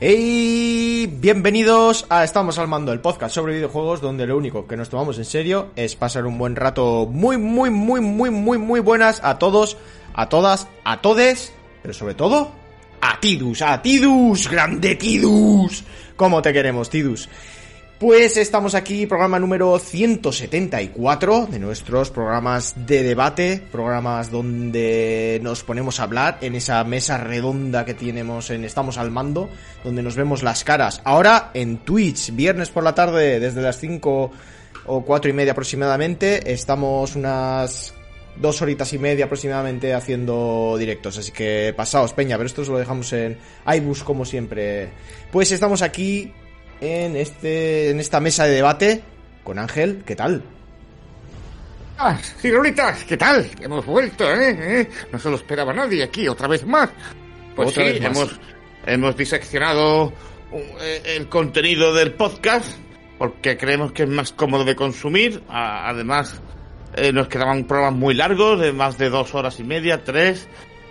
Y bienvenidos a Estamos al Mando, el podcast sobre videojuegos donde lo único que nos tomamos en serio es pasar un buen rato muy, muy, muy, muy, muy, muy buenas a todos, a todas, a todes, pero sobre todo a Tidus, a Tidus, grande Tidus. ¿Cómo te queremos, Tidus? Pues estamos aquí, programa número 174 de nuestros programas de debate, programas donde nos ponemos a hablar en esa mesa redonda que tenemos en Estamos al Mando, donde nos vemos las caras. Ahora en Twitch, viernes por la tarde, desde las 5 o 4 y media aproximadamente, estamos unas dos horitas y media aproximadamente haciendo directos. Así que pasaos, Peña, pero esto os lo dejamos en iBus como siempre. Pues estamos aquí en, este, en esta mesa de debate con Ángel. ¿Qué tal? Ah, Girolitas, ¿qué tal? Hemos vuelto, ¿eh? ¿eh? No se lo esperaba nadie aquí, otra vez más. Pues Otra sí, más. hemos, hemos diseccionado eh, el contenido del podcast porque creemos que es más cómodo de consumir. Además, eh, nos quedaban programas muy largos, de más de dos horas y media, tres.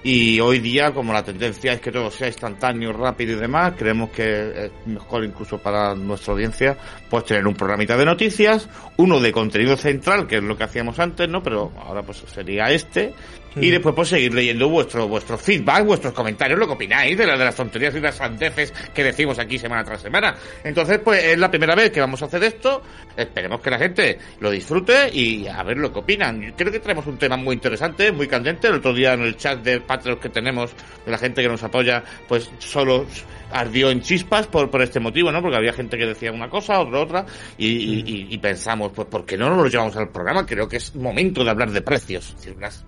Y hoy día, como la tendencia es que todo sea instantáneo, rápido y demás, creemos que es mejor incluso para nuestra audiencia, pues tener un programita de noticias, uno de contenido central, que es lo que hacíamos antes, ¿no? Pero ahora pues sería este. Y Mm. después pues seguir leyendo vuestro, vuestro feedback, vuestros comentarios, lo que opináis de, la- de las tonterías y las sandeces que decimos aquí semana tras semana. Entonces, pues es la primera vez que vamos a hacer esto. Esperemos que la gente lo disfrute y a ver lo que opinan. Yo creo que tenemos un tema muy interesante, muy candente. El otro día en el chat de Patreon que tenemos, de la gente que nos apoya, pues solo ardió en chispas por, por este motivo, ¿no? Porque había gente que decía una cosa, otra otra, y, y- y- y pensamos, pues, ¿por qué no nos lo llevamos al programa? Creo que es momento de hablar de precios. Es decir, unas-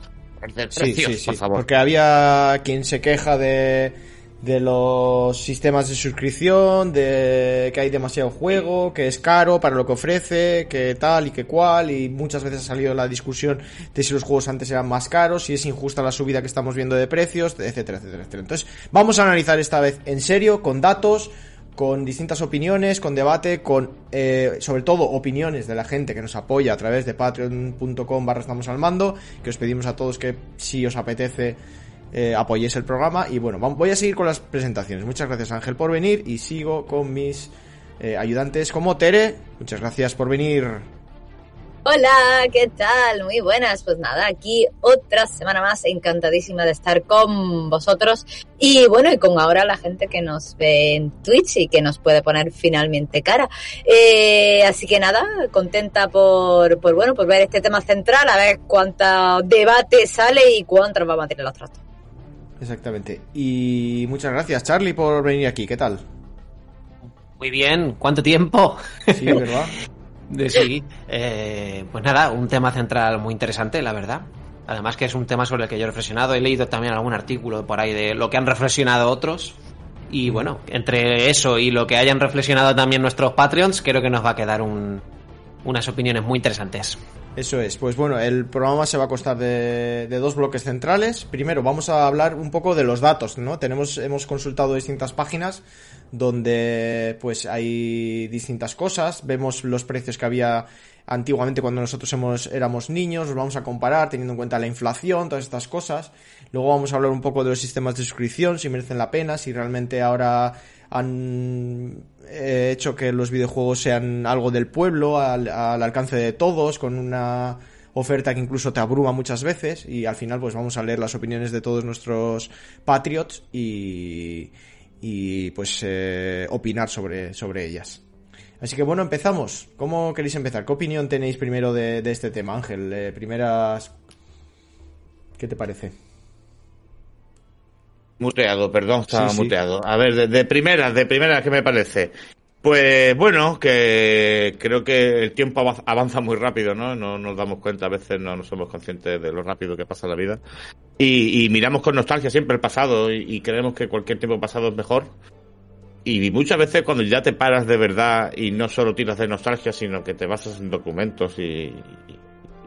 Sí, precios, sí, sí. por favor. Porque había quien se queja de, de los sistemas de suscripción, de que hay demasiado juego, que es caro para lo que ofrece, que tal y que cual, y muchas veces ha salido la discusión de si los juegos antes eran más caros, si es injusta la subida que estamos viendo de precios, etcétera, etcétera, etcétera. Entonces, vamos a analizar esta vez en serio, con datos, con distintas opiniones, con debate, con eh, sobre todo opiniones de la gente que nos apoya a través de patreon.com barra estamos al mando, que os pedimos a todos que si os apetece eh, apoyéis el programa y bueno, voy a seguir con las presentaciones. Muchas gracias Ángel por venir y sigo con mis eh, ayudantes como Tere. Muchas gracias por venir. Hola, ¿qué tal? Muy buenas. Pues nada, aquí otra semana más, encantadísima de estar con vosotros. Y bueno, y con ahora la gente que nos ve en Twitch y que nos puede poner finalmente cara. Eh, así que nada, contenta por, por, bueno, por ver este tema central, a ver cuánto debate sale y cuánto nos vamos a tirar los trastos. Exactamente. Y muchas gracias Charlie por venir aquí. ¿Qué tal? Muy bien, ¿cuánto tiempo? Sí, ¿verdad? De sí. Eh, pues nada, un tema central muy interesante, la verdad. Además que es un tema sobre el que yo he reflexionado. He leído también algún artículo por ahí de lo que han reflexionado otros. Y bueno, entre eso y lo que hayan reflexionado también nuestros Patreons, creo que nos va a quedar un- unas opiniones muy interesantes. Eso es, pues bueno, el programa se va a costar de, dos bloques centrales. Primero vamos a hablar un poco de los datos, ¿no? Tenemos, hemos consultado distintas páginas donde pues hay distintas cosas, vemos los precios que había antiguamente cuando nosotros hemos, éramos niños, los vamos a comparar teniendo en cuenta la inflación, todas estas cosas. Luego vamos a hablar un poco de los sistemas de suscripción, si merecen la pena, si realmente ahora han eh, hecho que los videojuegos sean algo del pueblo, al, al alcance de todos, con una oferta que incluso te abruma muchas veces y al final pues vamos a leer las opiniones de todos nuestros patriots y, y pues eh, opinar sobre, sobre ellas. Así que bueno, empezamos. ¿Cómo queréis empezar? ¿Qué opinión tenéis primero de, de este tema, Ángel? Eh, primeras... ¿Qué te parece? Muteado, perdón, estaba Sí, sí. muteado. A ver, de, de primeras, de primeras, ¿qué me parece? Pues bueno, que creo que el tiempo avanza, muy rápido, ¿no? No nos damos cuenta, a veces no, no somos conscientes de lo rápido que pasa la vida. Y, y miramos con nostalgia siempre el pasado y, y creemos que cualquier tiempo pasado es mejor. Y muchas veces cuando ya te paras de verdad y no solo tiras de nostalgia, sino que te basas en documentos y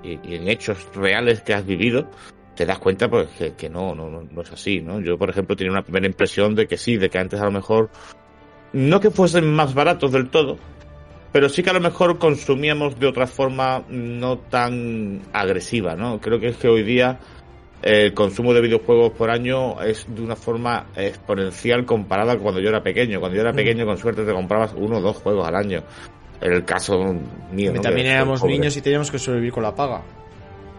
en hechos reales que has vivido, te das cuenta pues que, que no, no, no, no es así, ¿no? Yo, por ejemplo, tenía una primera impresión de que sí, de que antes a lo mejor no que fuesen más baratos del todo, pero sí que a lo mejor consumíamos de otra forma no tan agresiva, ¿no? Creo que es que hoy día el consumo de videojuegos por año es de una forma exponencial comparada con cuando yo era pequeño. Cuando yo era pequeño, con suerte te comprabas uno o dos juegos al año. En el caso mío. ¿no? También éramos niños y teníamos que sobrevivir con la paga.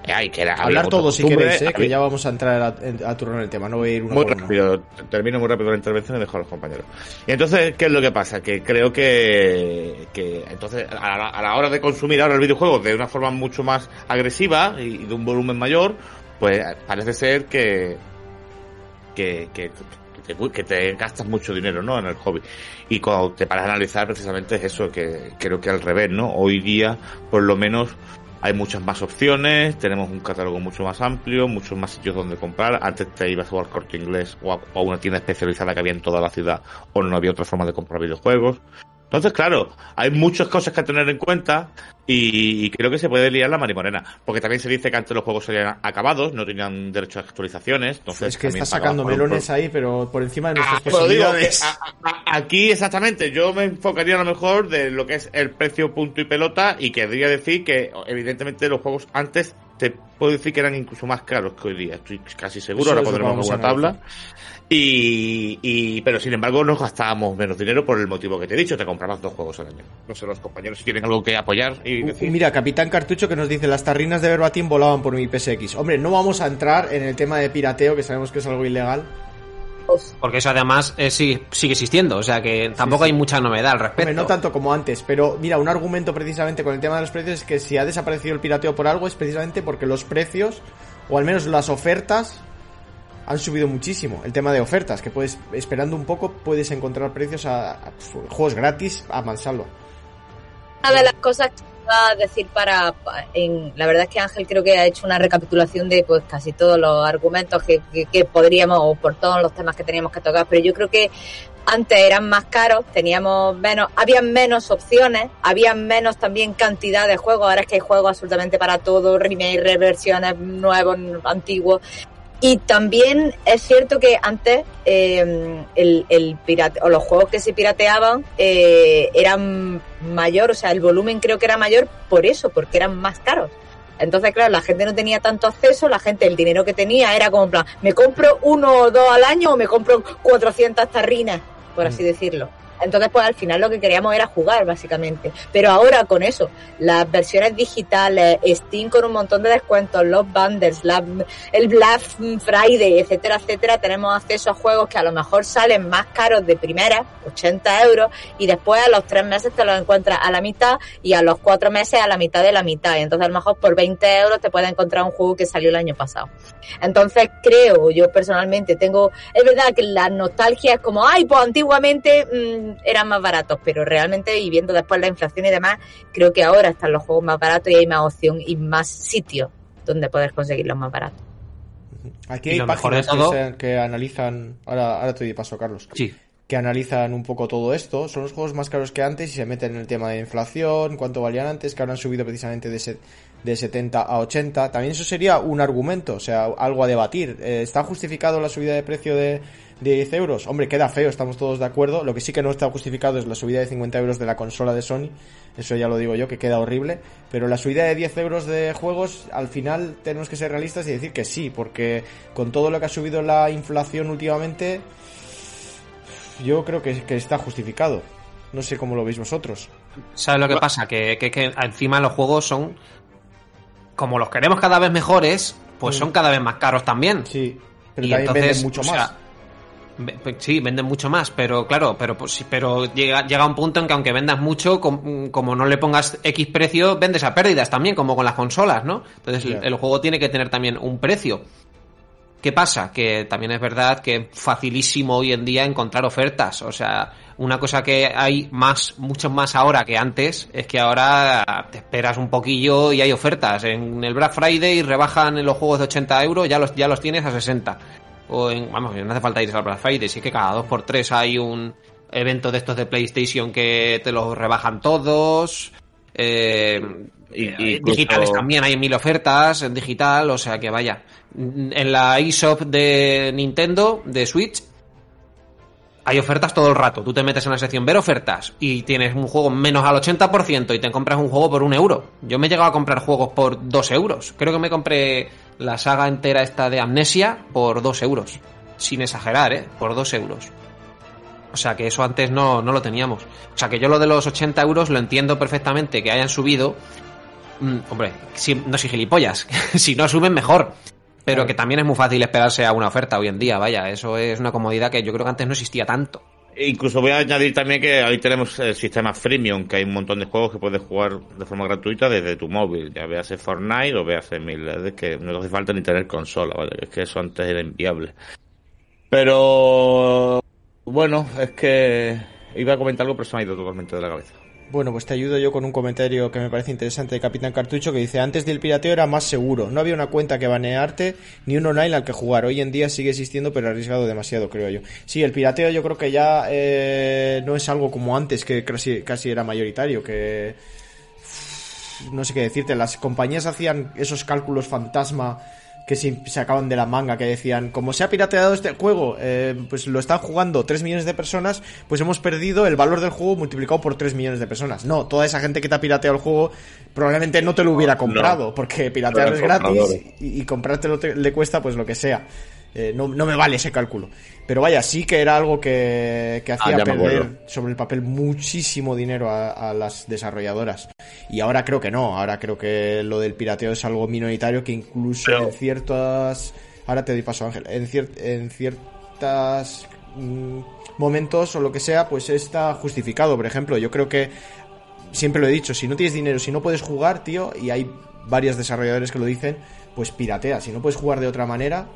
Ay, que era- había Hablar todos si queréis, ¿eh? que ya vamos a entrar a, a turno en el tema. No voy a ir uno muy por uno. rápido, termino muy rápido la intervención y dejo a los compañeros. Y entonces, ¿qué es lo que pasa? Que creo que, que entonces, a la, a la hora de consumir ahora el videojuego de una forma mucho más agresiva y de un volumen mayor, pues parece ser que, que, que, que te, que te gastas mucho dinero, ¿no? En el hobby. Y cuando te paras a analizar, precisamente es eso, que creo que al revés, ¿no? Hoy día, por lo menos, hay muchas más opciones, tenemos un catálogo mucho más amplio, muchos más sitios donde comprar. Antes te ibas a al corte inglés o a, a una tienda especializada que había en toda la ciudad o no había otra forma de comprar videojuegos. Entonces, claro, hay muchas cosas que tener en cuenta y, y creo que se puede liar la marimorena. Porque también se dice que antes los juegos serían acabados, no tenían derecho a actualizaciones. Entonces Es que está sacando por melones ahí, pero por encima de nuestras Ah, digo que posibilidades. a- a- aquí exactamente, yo me enfocaría a lo mejor de lo que es el precio punto y pelota y querría decir que evidentemente los juegos antes te puedo decir que eran incluso más caros que hoy día, estoy casi seguro, Eso ahora pondremos una tabla. Y, y, pero sin embargo nos gastábamos menos dinero por el motivo que te he dicho, te comprabas dos juegos al año. No sé los compañeros si tienen algo que apoyar y Decir. Mira, Capitán Cartucho que nos dice las tarrinas de verbatim volaban por mi PSX. Hombre, no vamos a entrar en el tema de pirateo, que sabemos que es algo ilegal. Uf, Porque eso además eh, sigue, sigue existiendo, o sea que tampoco sí. hay mucha novedad al respecto. Hombre, no tanto como antes, pero mira, un argumento precisamente con el tema de los precios es que si ha desaparecido el pirateo por algo es precisamente porque los precios, o al menos las ofertas, han subido muchísimo. El tema de ofertas, que puedes, esperando un poco, puedes encontrar precios a, a- pf, juegos gratis a mansalvo. Una de las cosas que a decir para, pa- en, la verdad es que Ángel creo que ha hecho una recapitulación de pues casi todos los argumentos que, que, que podríamos o por todos los temas que teníamos que tocar, pero yo creo que antes eran más caros, teníamos menos, había menos opciones, había menos también cantidad de juegos, ahora es que hay juegos absolutamente para todo, remake, reversiones, nuevos, antiguos, y también es cierto que antes eh, el, el pirate, o los juegos que se pirateaban eh, eran mayor, o sea, el volumen creo que era mayor por eso, porque eran más caros. Entonces, claro, la gente no tenía tanto acceso, la gente, el dinero que tenía era como en plan, me compro uno o dos al año o me compro 400 tarrinas, por así decirlo. Entonces, pues al final lo que queríamos era jugar, básicamente. Pero ahora con eso, las versiones digitales, Steam con un montón de descuentos, los bundles, la- el Black Friday, etcétera, etcétera, tenemos acceso a juegos que a lo mejor salen más caros de primera, 80 euros, y después a los tres meses te los encuentras a la mitad y a los cuatro meses a la mitad de la mitad. Y entonces a lo mejor por 20 euros te puedes encontrar un juego que salió el año pasado. Entonces creo, yo personalmente tengo, es verdad que la nostalgia es como, ay, pues antiguamente mm, eran más baratos, pero realmente y viendo después la inflación y demás, creo que ahora están los juegos más baratos y hay más opción y más sitios donde poder conseguirlos más baratos. Aquí hay páginas que, se- que analizan. Ahora, ahora te doy paso, Carlos. Sí. Que analizan un poco todo esto. Son los juegos más caros que antes y se meten en el tema de inflación, cuánto valían antes, que ahora han subido precisamente de, se- de 70 a 80. También eso sería un argumento, o sea, algo a debatir. Eh, ¿Está justificado la subida de precio de, de 10 euros? Hombre, queda feo, estamos todos de acuerdo. Lo que sí que no está justificado es la subida de 50 euros de la consola de Sony. Eso ya lo digo yo, que queda horrible. Pero la subida de 10 euros de juegos, al final tenemos que ser realistas y decir que sí, porque con todo lo que ha subido la inflación últimamente, yo creo que, que está justificado. No sé cómo lo veis vosotros. ¿Sabes lo que pasa? Que, que, que encima los juegos son. Como los queremos cada vez mejores, pues Mm. son cada vez más caros también. Sí, pero Y también entonces, venden mucho o más. sea, sí, venden mucho más, pero claro, pero pues pero llega, llega un punto en que aunque vendas mucho, com- como no le pongas X precio, vendes a pérdidas también, como con las consolas, ¿no? Entonces el juego tiene que tener también un precio. ¿Qué pasa? Que también es verdad que es facilísimo hoy en día encontrar ofertas. O sea, una cosa que hay más, mucho más ahora que antes, es que ahora te esperas un poquillo y hay ofertas. En el Black Friday rebajan los juegos de 80 euros, ya los, ya los tienes a 60. O en, vamos, no hace falta ir al Black Friday, sí que cada dos por tres hay un evento de estos de PlayStation que te los rebajan todos. Eh, Y- eh, y incluso- digitales también hay mil ofertas en digital, o sea que vaya. En la eShop de Nintendo, de Switch, hay ofertas todo el rato. Tú te metes en la sección ver ofertas y tienes un juego menos al 80% y te compras un juego por un euro. Yo me he llegado a comprar juegos por dos euros. Creo que me compré la saga entera esta de Amnesia por 2 euros. Sin exagerar, ¿eh? Por 2 euros. O sea que eso antes no, no lo teníamos. O sea que yo lo de los 80 euros lo entiendo perfectamente que hayan subido. Mm, hombre, si, no soy gilipollas. si no suben, mejor. Pero que también es muy fácil esperarse a una oferta hoy en día, vaya. Eso es una comodidad que yo creo que antes no existía tanto. E Incluso voy a añadir también que ahí tenemos el sistema freemium, que hay un montón de juegos que puedes jugar de forma gratuita desde tu móvil, ya veas Fortnite o veas mil, es que no hace falta ni tener consola, ¿vale? Es que eso antes era inviable. Pero bueno, es que iba a comentar algo, pero se me ha ido totalmente de la cabeza. Bueno, pues te ayudo yo con un comentario que me parece interesante de Capitán Cartucho que dice, antes del pirateo era más seguro, no había una cuenta que banearte ni un online al que jugar, hoy en día sigue existiendo pero arriesgado demasiado, creo yo. Sí, el pirateo yo creo que ya eh, no es algo como antes, que casi, casi era mayoritario, que... No sé qué decirte, las compañías hacían esos cálculos fantasma que se sacaban de la manga, que decían, como se ha pirateado este juego, eh, pues lo están jugando 3 millones de personas, pues hemos perdido el valor del juego multiplicado por 3 millones de personas. No, toda esa gente que te ha pirateado el juego probablemente no te lo hubiera comprado, porque piratear No es gratis y, y comprártelo te- le cuesta pues lo que sea. Eh, no, no me vale ese cálculo. Pero vaya, sí que era algo que, que hacía Ah, me perder sobre el papel muchísimo dinero a, a las desarrolladoras. Y ahora creo que no, ahora creo que lo del pirateo es algo minoritario que incluso Pero- en ciertas... Ahora te doy paso, Ángel. En, cier- en ciertas mm, momentos o lo que sea, pues está justificado. Por ejemplo, yo creo que siempre lo he dicho, si no tienes dinero, si no puedes jugar, tío, y hay varios desarrolladores que lo dicen, pues piratea. Si no puedes jugar de otra manera,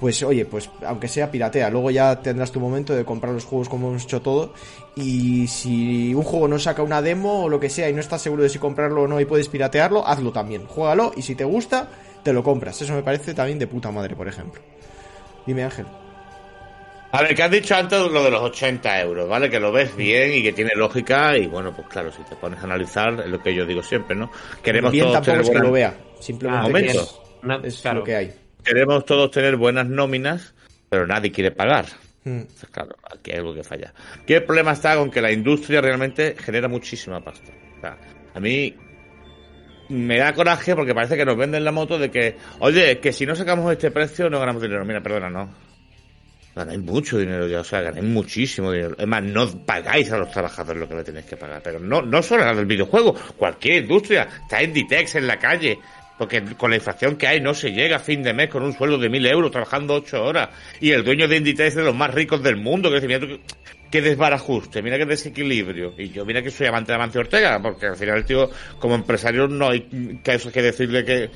pues oye, pues aunque sea piratea, luego ya tendrás tu momento de comprar los juegos como hemos hecho todo. Y si un juego no saca una demo o lo que sea y no estás seguro de si comprarlo o no y puedes piratearlo, hazlo también. Juégalo y si te gusta, te lo compras. Eso me parece también de puta madre, por ejemplo. Dime, Ángel. A ver, que has dicho antes lo de los 80 euros, ¿vale? Que lo ves bien y que tiene lógica y bueno, pues claro, si te pones a analizar, es lo que yo digo siempre, ¿no? Queremos Bien todos tampoco tener es que lo vea. Ah, Simplemente que es, una- es claro. lo que hay. Queremos todos tener buenas nóminas, pero nadie quiere pagar. Mm. Claro, aquí hay algo que falla. ¿Qué el problema está con que la industria realmente genera muchísima pasta? O sea, a mí me da coraje porque parece que nos venden la moto de que, oye, que si no sacamos este precio no ganamos dinero. Mira, perdona, no. Ganáis mucho dinero ya, o sea, ganáis muchísimo dinero. Es más, no pagáis a los trabajadores lo que le tenéis que pagar. Pero no, no solo al del videojuego, cualquier industria. Está Inditex en la calle. Porque con la inflación que hay no se llega a fin de mes con un sueldo de mil euros trabajando ocho horas. Y el dueño de Inditex es de los más ricos del mundo. Que dice, mira tú qué- desbarajuste, mira qué desequilibrio. Y yo mira que soy amante de Amancio Ortega, porque al final el tío, como empresario, no hay que, decirle que,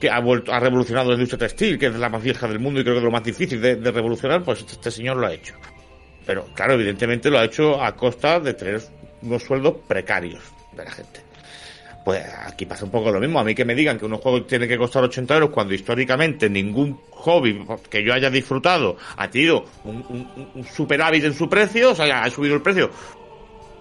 que ha vuelto, ha revolucionado la industria textil, que es la más vieja del mundo y creo que es lo más difícil de, de revolucionar, pues este, este señor lo ha hecho. Pero claro, evidentemente lo ha hecho a costa de tener unos sueldos precarios de la gente. Pues aquí pasa un poco lo mismo. A mí que me digan que unos juegos tienen que costar 80 euros cuando históricamente ningún hobby que yo haya disfrutado ha tenido un, un- un superávit en su precio, o sea, ha subido el precio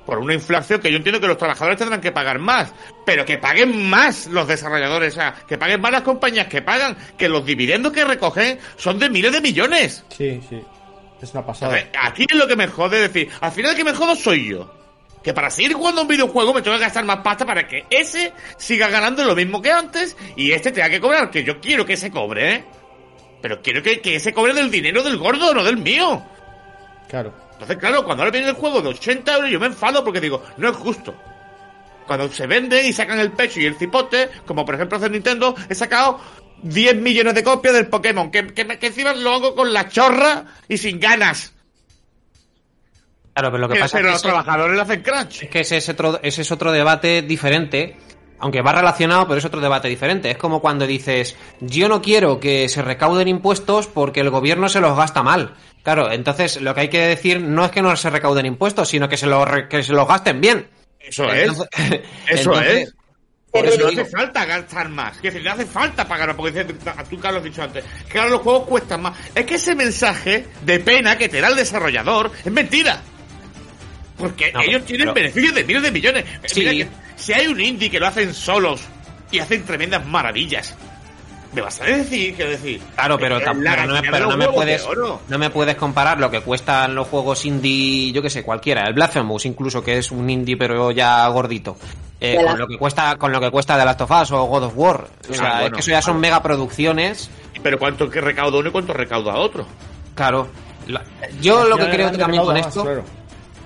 por una inflación que yo entiendo que los trabajadores tendrán que pagar más, pero que paguen más los desarrolladores, o sea, que paguen más las compañías que pagan, que los dividendos que recogen son de miles de millones. Sí, sí. Es una A pasada. ver, aquí es lo que me jode decir, al final el que me jodo soy yo. Que para seguir jugando un videojuego me tengo que gastar más pasta para que ese siga ganando lo mismo que antes y este tenga que cobrar, que yo quiero que se cobre, ¿eh? Pero quiero que, que ese cobre del dinero del gordo, no del mío. Claro. Entonces, claro, cuando ahora viene el juego de 80 euros yo me enfado porque digo, no es justo. Cuando se venden y sacan el pecho y el cipote, como por ejemplo hace Nintendo, he sacado 10 millones de copias del Pokémon, que, que, que encima lo hago con la chorra y sin ganas. Claro, pero lo que Que- pasa pero es los que, ese, trabajadores le hacen crunch. es que ese es otro, ese es otro debate diferente. Aunque va relacionado, pero es otro debate diferente. Es como cuando dices, yo no quiero que se recauden impuestos porque el gobierno se los gasta mal. Claro, entonces lo que hay que decir no es que no se recauden impuestos, sino que se los, re- que se los gasten bien. Eso es. Eso entonces- es. Por Pero eso no digo- hace falta gastar más. Que decir, no hace falta pagar. Porque tú, Carlos, has dicho antes, que ahora los juegos cuestan más. Es que ese mensaje de pena que te da el desarrollador es mentira. Porque No, ellos tienen pero- beneficios de miles de millones. Sí. Mira que si hay un indie que lo hacen solos y hacen tremendas maravillas, me vas a decir, quiero decir. Claro, pero, pero no, me- pero no me puedes no me puedes comparar lo que cuestan los juegos indie, yo que sé, cualquiera, el Blasphemous incluso que es un indie pero ya gordito. eh, con lo que cuesta con lo que cuesta The Last of Us o God of War. O sea, Ah, es que eso ya son claro. megaproducciones. Pero cuánto que recauda uno y cuánto recauda otro. Claro. La- Yo lo que creo también con esto, claro.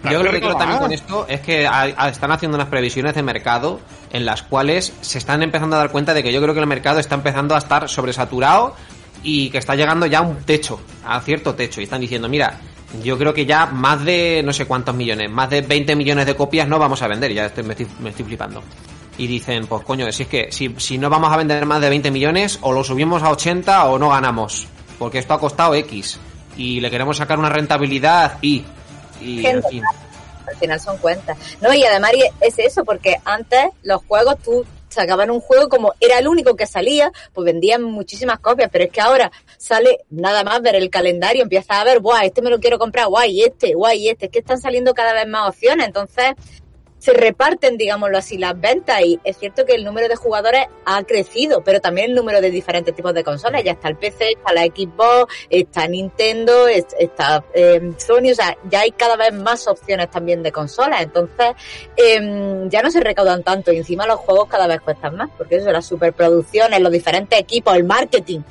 Yo lo que creo también con esto es que a- a- están haciendo unas previsiones de mercado en las cuales se están empezando a dar cuenta de que yo creo que el mercado está empezando a estar sobresaturado y que está llegando ya a un techo, a cierto techo. Y están diciendo, mira, yo creo que ya más de no sé cuántos millones, más de 20 millones de copias no vamos a vender. Ya estoy, me, estoy, me estoy flipando. Y dicen, pues coño, si es que si, si no vamos a vender más de 20 millones, o lo subimos a 80 o no ganamos. Porque esto ha costado X. Y le queremos sacar una rentabilidad y... Y, en fin. al final son cuentas. No, y además es eso, porque antes los juegos tú sacaban un juego como era el único que salía, pues vendían muchísimas copias, pero es que ahora sale nada más ver el calendario, empiezas a ver, guay, este me lo quiero comprar, guay, este, guay, este, es que están saliendo cada vez más opciones, entonces se reparten, digámoslo así, las ventas y es cierto que el número de jugadores ha crecido, pero también el número de diferentes tipos de consolas. Ya está el PC, está la Xbox, está Nintendo, es- está eh, Sony, o sea, ya hay cada vez más opciones también de consolas. Entonces, eh, ya no se recaudan tanto y encima los juegos cada vez cuestan más, porque eso, las superproducciones, los diferentes equipos, el marketing.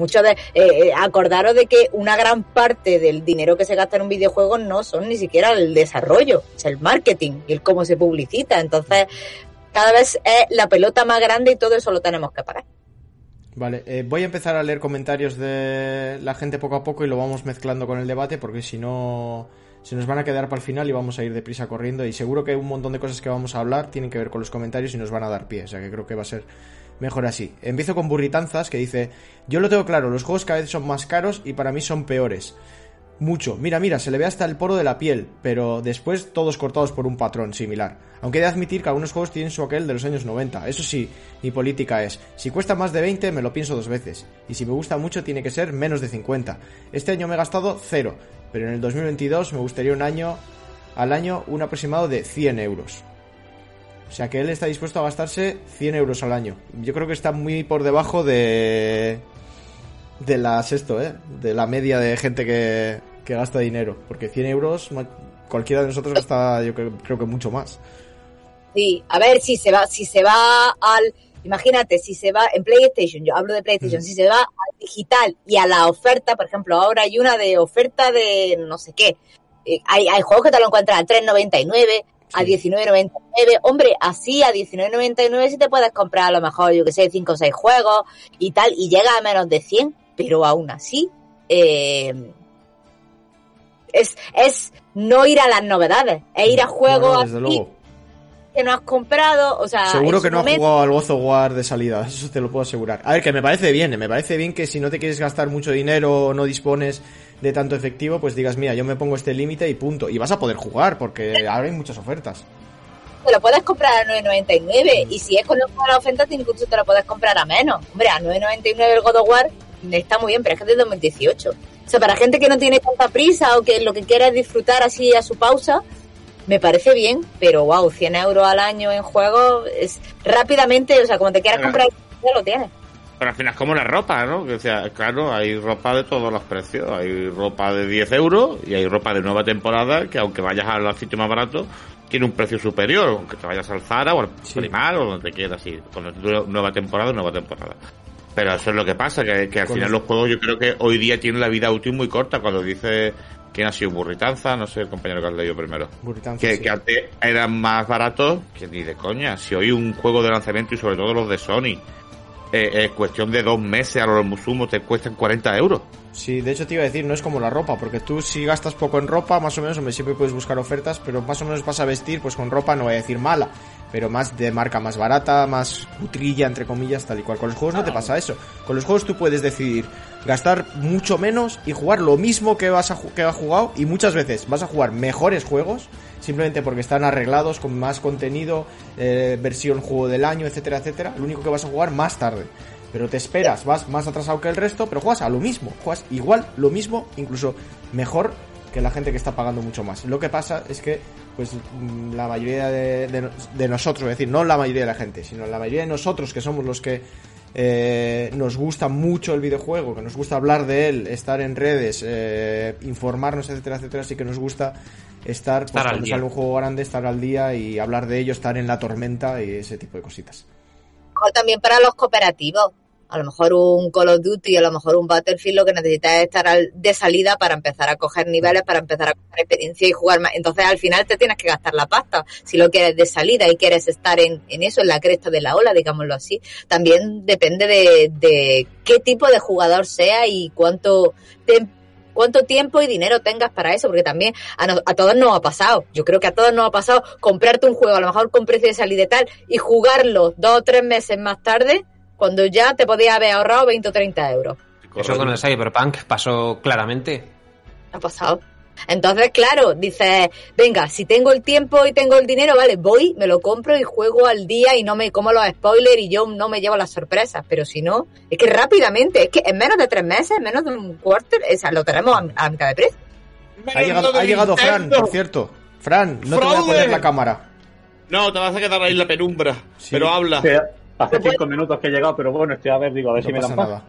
Mucho de, eh, eh, acordaros de que una gran parte del dinero que se gasta en un videojuego no son ni siquiera el desarrollo, es el marketing y el cómo se publicita. Entonces, cada vez es la pelota más grande y todo eso lo tenemos que pagar. Vale, eh, voy a empezar a leer comentarios de la gente poco a poco y lo vamos mezclando con el debate porque si no se nos van a quedar para el final y vamos a ir deprisa corriendo y seguro que un montón de cosas que vamos a hablar tienen que ver con los comentarios y nos van a dar pie, o sea que creo que va a ser mejor así. Empiezo con Burritanzas que dice, yo lo tengo claro, los juegos cada vez son más caros y para mí son peores. Mucho. Mira, mira, se le ve hasta el poro de la piel, pero después todos cortados por un patrón similar. Aunque he de admitir que algunos juegos tienen su aquel de los años 90. Eso sí, mi política es, si cuesta más de 20 me lo pienso dos veces. Y si me gusta mucho tiene que ser menos de 50. Este año me he gastado cero, pero en el 2022 me gustaría un año al año un aproximado de 100 euros. O sea que él está dispuesto a gastarse 100 euros al año. Yo creo que está muy por debajo de... De las esto, ¿eh? De la media de gente que, que gasta dinero. Porque 100 euros, cualquiera de nosotros gasta yo creo, creo que mucho más. Sí, a ver si se va, si se va al, imagínate, si se va en PlayStation, yo hablo de PlayStation, Mm. si se va al digital y a la oferta, por ejemplo, ahora hay una de oferta de no sé qué. Eh, hay, hay juegos que te lo encuentras a 3.99, a Sí. 19.99. Hombre, así a 19.99 si te puedes comprar a lo mejor, yo que sé, 5 o 6 juegos y tal, y llega a menos de 100, pero aún así, eh, es, es no ir a las novedades, es ir a juegos No, así. Que no has comprado, o sea, Seguro que no ha momento- jugado al Gozo War de salida, eso te lo puedo asegurar. A ver, que me parece bien, me parece bien que si no te quieres gastar mucho dinero o no dispones de tanto efectivo, pues digas, mira, yo me pongo este límite y punto. Y vas a poder jugar, porque ahora hay muchas ofertas. te lo puedes comprar a 9.99 y si es con la oferta incluso te lo puedes comprar a menos. Hombre, a 9.99 el God of War está muy bien, pero es que es de 2018. O sea, para gente que no tiene tanta prisa o que lo que quiera es disfrutar así a su pausa, me parece bien, pero wow, 100 euros al año en juego es rápidamente, o sea, como te quieras Claro. comprar, ya lo tienes. Pero al final es como la ropa, ¿no? Que, o sea, claro, hay ropa de todos los precios. Hay ropa de 10 euros y hay ropa de nueva temporada que aunque vayas al sitio más barato, tiene un precio superior. Aunque te vayas al Zara o al Sí. Primal o donde quieras ir. Con nueva temporada, nueva temporada. Pero eso es lo que pasa, que, que al final los- los juegos yo creo que hoy día tienen la vida útil muy corta. Cuando dice quién ha sido Burritanza, no sé el compañero que has leído primero. Burritanza, Que, sí. que antes eran más baratos que ni de coña. Si hoy un juego de lanzamiento y sobre todo los de Sony, eh, eh, cuestión de dos meses a los sumo te cuestan 40 euros. Sí, de hecho te iba a decir, no es como la ropa, porque tú si gastas poco en ropa, más o menos, hombre, siempre puedes buscar ofertas, pero más o menos vas a vestir, pues con ropa, no voy a decir mala, pero más de marca más barata, más cutrilla, entre comillas, tal y cual. Con los juegos no te pasa eso. Con los juegos tú puedes decidir gastar mucho menos y jugar lo mismo que vas a que has jugado y muchas veces vas a jugar mejores juegos simplemente porque están arreglados con más contenido, eh, versión juego del año, etcétera, etcétera. Lo único que vas a jugar más tarde. Pero te esperas, vas más atrasado que el resto, pero juegas a lo mismo, juegas igual, lo mismo, incluso mejor que la gente que está pagando mucho más. Lo que pasa es que, pues, mm, la mayoría de, de- de nosotros, es decir, no la mayoría de la gente, sino la mayoría de nosotros que somos los que eh, nos gusta mucho el videojuego, que nos gusta hablar de él, estar en redes, eh, informarnos, etcétera, etcétera, sí que nos gusta estar, pues, Estar cuando día. sale un juego grande, estar al día y hablar de ello, estar en la tormenta y ese tipo de cositas. mejor también para los cooperativos. A lo mejor un Call of Duty, a lo mejor un Battlefield, lo que necesitas es estar al- de salida para empezar a coger niveles, para empezar a coger experiencia y jugar más. Entonces al final te tienes que gastar la pasta. Si lo quieres de salida y quieres estar en, en eso, en la cresta de la ola, digámoslo así. También depende de, de qué tipo de jugador sea y cuánto te- cuánto tiempo y dinero tengas para eso, porque también a, no- a todos nos ha pasado. Yo creo que a todos nos ha pasado comprarte un juego, a lo mejor con precio de salida y tal, y jugarlo dos o tres meses más tarde, cuando ya te podías haber ahorrado 20 o 30 euros. Eso con el Cyberpunk pasó claramente. Ha pasado. Entonces, claro, dices, venga, si tengo el tiempo y tengo el dinero, vale, voy, me lo compro y juego al día y no me como los spoilers y yo no me llevo las sorpresas. Pero si no, es que rápidamente, es que en menos de tres meses, en menos de un quarter, o sea, lo tenemos a, a mitad de precio. Ha llegado, ha llegado Fran, por cierto. Fran, no te voy a ¡Fraude! poner la cámara. No, te vas a quedar ahí en la penumbra. Pero habla. Hace cinco minutos que he llegado, pero bueno, estoy a ver, digo, a ver No si me pasa dan nada.